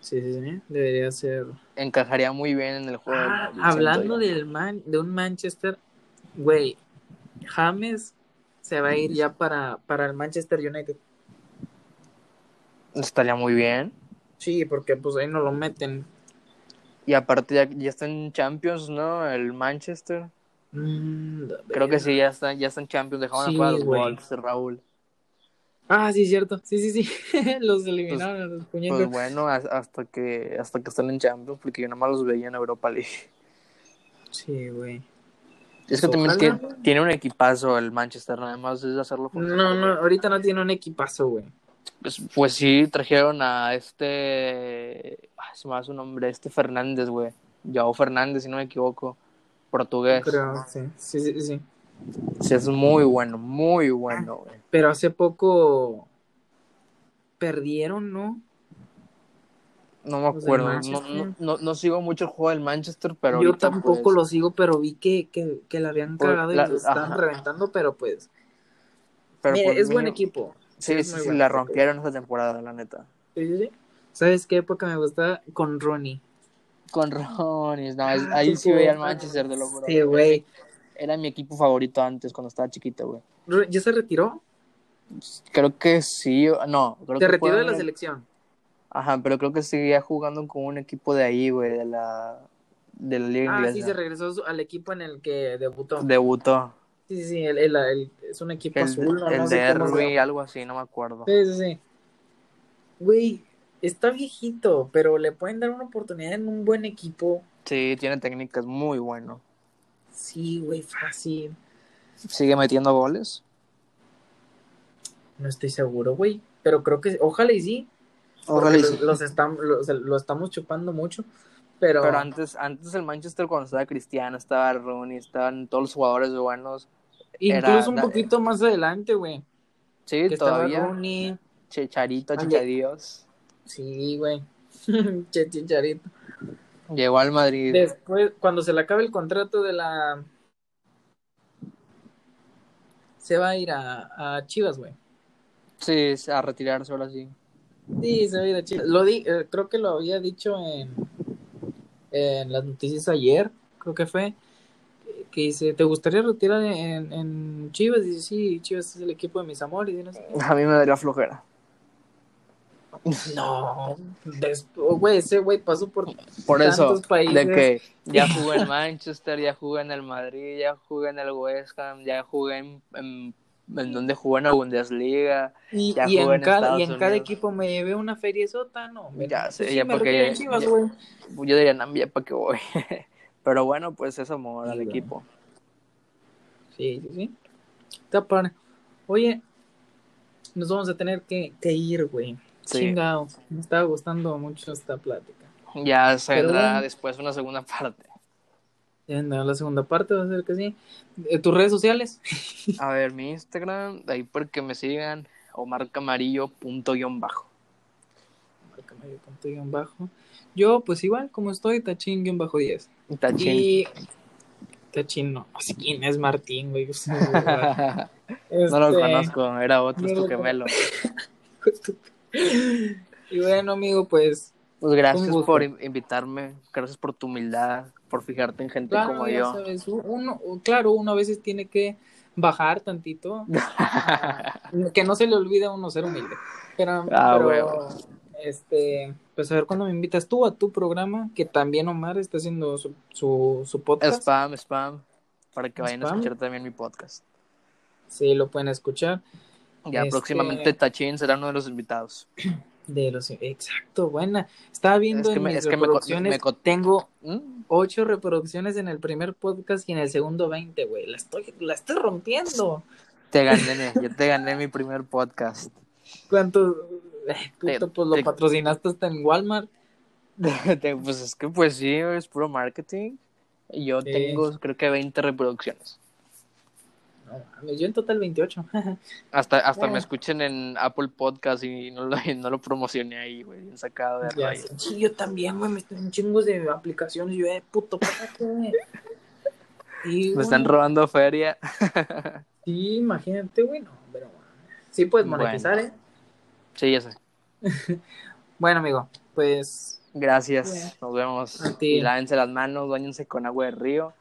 Speaker 2: Sí, sí, sí. Debería ser.
Speaker 1: Encajaría muy bien en el juego.
Speaker 2: Ah, hablando del man, de un Manchester, güey. James se va a ir ya para, para el Manchester United.
Speaker 1: Estaría muy bien.
Speaker 2: Sí, porque pues ahí no lo meten.
Speaker 1: Y aparte ya, ya está en Champions, ¿no? El Manchester.
Speaker 2: Mm,
Speaker 1: Creo que sí, ya está, ya está en Champions. Dejaban
Speaker 2: Sí,
Speaker 1: afuera a los. Wolves, Raúl.
Speaker 2: Ah, sí, cierto. Sí, sí, sí. los eliminaron los puñetos.
Speaker 1: Pues bueno, as- hasta que hasta que están en Champions, porque yo nada más los veía en Europa League.
Speaker 2: Sí, güey.
Speaker 1: Es que también
Speaker 2: Ojalá.
Speaker 1: tiene, tiene un equipazo el Manchester, nada más es hacerlo
Speaker 2: No, no, ahorita no tiene un equipazo, güey.
Speaker 1: Pues, pues sí, trajeron a este. ay, se me va su nombre, este Fernández, güey. Joao Fernández, si no me equivoco. Portugués.
Speaker 2: Pero sí, sí, sí, sí.
Speaker 1: Sí, es muy bueno, muy bueno, güey.
Speaker 2: Pero hace poco perdieron, ¿no?
Speaker 1: No me acuerdo. No, no, no, no sigo mucho el juego del Manchester, pero.
Speaker 2: Yo tampoco
Speaker 1: pues,
Speaker 2: lo sigo, pero vi que, que, que la habían cagado
Speaker 1: la-
Speaker 2: y lo estaban
Speaker 1: ajá.
Speaker 2: reventando, pero pues.
Speaker 1: pero
Speaker 2: mira, es buen equipo.
Speaker 1: Sí, sí, sí, la rompieron esa temporada, la neta.
Speaker 2: Sí, sí, sí. ¿Sabes qué época me gusta? Con Ronnie.
Speaker 1: Con Ronis, no,
Speaker 2: Ah,
Speaker 1: ahí
Speaker 2: qué
Speaker 1: sí veía
Speaker 2: cosa.
Speaker 1: Manchester, de lo juro.
Speaker 2: Sí, güey.
Speaker 1: Era mi equipo favorito antes, cuando estaba chiquito, güey.
Speaker 2: ¿Ya se retiró?
Speaker 1: Creo que sí, no. Creo
Speaker 2: Se
Speaker 1: que
Speaker 2: retiró de la selección.
Speaker 1: Ajá, pero creo que seguía jugando con un equipo de ahí, güey, de la, de la liga
Speaker 2: Ah,
Speaker 1: inglesa.
Speaker 2: sí, se regresó al equipo en el que debutó.
Speaker 1: Debutó.
Speaker 2: Sí, sí, sí, el, el- el- es un equipo
Speaker 1: El,
Speaker 2: azul, no,
Speaker 1: el
Speaker 2: no sé
Speaker 1: Derby, algo así, no me acuerdo.
Speaker 2: Sí, sí, sí. Güey, está viejito, pero le pueden dar una oportunidad en un buen equipo.
Speaker 1: Sí, tiene técnicas muy bueno.
Speaker 2: Sí, güey, fácil.
Speaker 1: Sigue metiendo goles.
Speaker 2: No estoy seguro, güey. Pero creo que, ojalá y sí.
Speaker 1: Ojalá y sí.
Speaker 2: Los, estam- los- lo estamos chupando mucho. Pero,
Speaker 1: Pero antes, antes el Manchester cuando estaba Cristiano, estaba Rooney, estaban todos los jugadores buenos.
Speaker 2: Incluso un poquito más adelante, güey.
Speaker 1: Sí,
Speaker 2: Que
Speaker 1: todavía.
Speaker 2: Rooney.
Speaker 1: Chicharito. Chichadios.
Speaker 2: Sí, güey. chicharito.
Speaker 1: Llegó al Madrid.
Speaker 2: Después, cuando se le acabe el contrato de la. Se va a ir a, a Chivas, güey.
Speaker 1: Sí, a retirarse ahora sí.
Speaker 2: Sí, se va a ir a Chivas. Lo di, eh, creo que lo había dicho en, en las noticias ayer, creo que fue. Que dice, ¿te gustaría retirar en, en Chivas? Dice, sí, Chivas es el equipo de mis amores. y no sé.
Speaker 1: A mí me daría flojera.
Speaker 2: No, güey, ese güey pasó por
Speaker 1: Por eso,
Speaker 2: tantos países.
Speaker 1: de que ya jugué en Manchester, ya jugué en el Madrid, ya jugué en el West Ham, ya jugué en, en, en donde jugué en la Bundesliga.
Speaker 2: Y,
Speaker 1: Ya
Speaker 2: y
Speaker 1: jugué
Speaker 2: en,
Speaker 1: en
Speaker 2: cada,
Speaker 1: Estados
Speaker 2: y en cada
Speaker 1: Unidos.
Speaker 2: equipo me llevé una feria sota, no.
Speaker 1: Ya sé,
Speaker 2: sí
Speaker 1: ya
Speaker 2: me
Speaker 1: porque
Speaker 2: Chivas,
Speaker 1: ya-
Speaker 2: güey.
Speaker 1: Yo diría, no, ya para qué voy. Pero bueno, pues es amor al equipo.
Speaker 2: Sí, sí, sí. Está. Oye, nos vamos a tener que, que ir, güey.
Speaker 1: Sí.
Speaker 2: Chingado. Me estaba gustando mucho esta plática.
Speaker 1: Ya se vendrá
Speaker 2: bueno.
Speaker 1: después una segunda parte.
Speaker 2: Ya vendrá la segunda parte, va a ser que sí. Eh, ¿Tus redes sociales?
Speaker 1: A ver, mi Instagram, de ahí porque me sigan, Omar Camarillo punto guion bajo.
Speaker 2: Punto guion bajo. Yo, pues igual, como estoy, tachín guion bajo 10.
Speaker 1: Tachín.
Speaker 2: Y. Tachín, no. Así quién es Martín, güey.
Speaker 1: No lo
Speaker 2: Este,
Speaker 1: conozco, era otro, es
Speaker 2: no
Speaker 1: tu
Speaker 2: lo
Speaker 1: gemelo.
Speaker 2: Y bueno, amigo, pues.
Speaker 1: Pues gracias por in- invitarme, gracias por tu humildad, por fijarte en gente
Speaker 2: Claro,
Speaker 1: como yo.
Speaker 2: sabes, uno, claro, uno a veces tiene que bajar tantito. que no se le olvide a uno ser humilde. Pero,
Speaker 1: Ah,
Speaker 2: pero. Este, pues a ver cuándo me invitas tú a tu programa, que también Omar está haciendo su, su, su podcast.
Speaker 1: spam, spam, para que vayan a escuchar también mi podcast.
Speaker 2: Sí, lo pueden escuchar.
Speaker 1: Ya
Speaker 2: Este-
Speaker 1: próximamente Tachín será uno de los invitados.
Speaker 2: De los, exacto, buena. Estaba viendo
Speaker 1: Es que
Speaker 2: en
Speaker 1: me-
Speaker 2: mis
Speaker 1: es que me co-
Speaker 2: reproducciones,
Speaker 1: me
Speaker 2: tengo
Speaker 1: ¿Mm?
Speaker 2: ocho reproducciones en el primer podcast y en el segundo 20, güey. La estoy, la estoy rompiendo.
Speaker 1: Te gané, yo te gané mi primer podcast.
Speaker 2: ¿Cuánto? Puto,
Speaker 1: Te-
Speaker 2: pues lo
Speaker 1: te-
Speaker 2: patrocinaste hasta en Walmart.
Speaker 1: Pues es que pues sí, es puro marketing. Yo
Speaker 2: Sí.
Speaker 1: tengo creo que 20 reproducciones.
Speaker 2: No yo en total 28.
Speaker 1: Hasta, hasta
Speaker 2: Bueno.
Speaker 1: me escuchen en Apple Podcast y no lo, no lo promocioné ahí, güey, bien sacado de raíz.
Speaker 2: Sí, yo también, güey. Me están chingos de aplicaciones. Yo, eh, puto, ¿para qué? Y,
Speaker 1: Me están robando feria.
Speaker 2: Sí, imagínate, güey. No, pero sí puedes monetizar,
Speaker 1: Bueno.
Speaker 2: ¿eh?
Speaker 1: Sí, ya sé.
Speaker 2: Bueno, amigo, pues
Speaker 1: Gracias.
Speaker 2: Bueno.
Speaker 1: Nos vemos.
Speaker 2: A ti.
Speaker 1: Y lávense las manos, bañense con agua de río.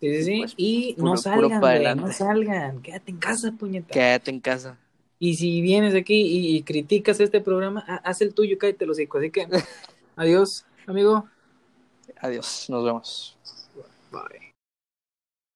Speaker 2: Sí, sí, sí.
Speaker 1: Pues,
Speaker 2: y
Speaker 1: puro-
Speaker 2: no salgan, güey, no salgan. Quédate en casa, puñeta.
Speaker 1: Quédate en casa.
Speaker 2: Y si vienes aquí y, y criticas este programa, ha- haz el tuyo, cállate los hijos. Así que, adiós, amigo.
Speaker 1: Adiós. Nos vemos.
Speaker 2: Bye.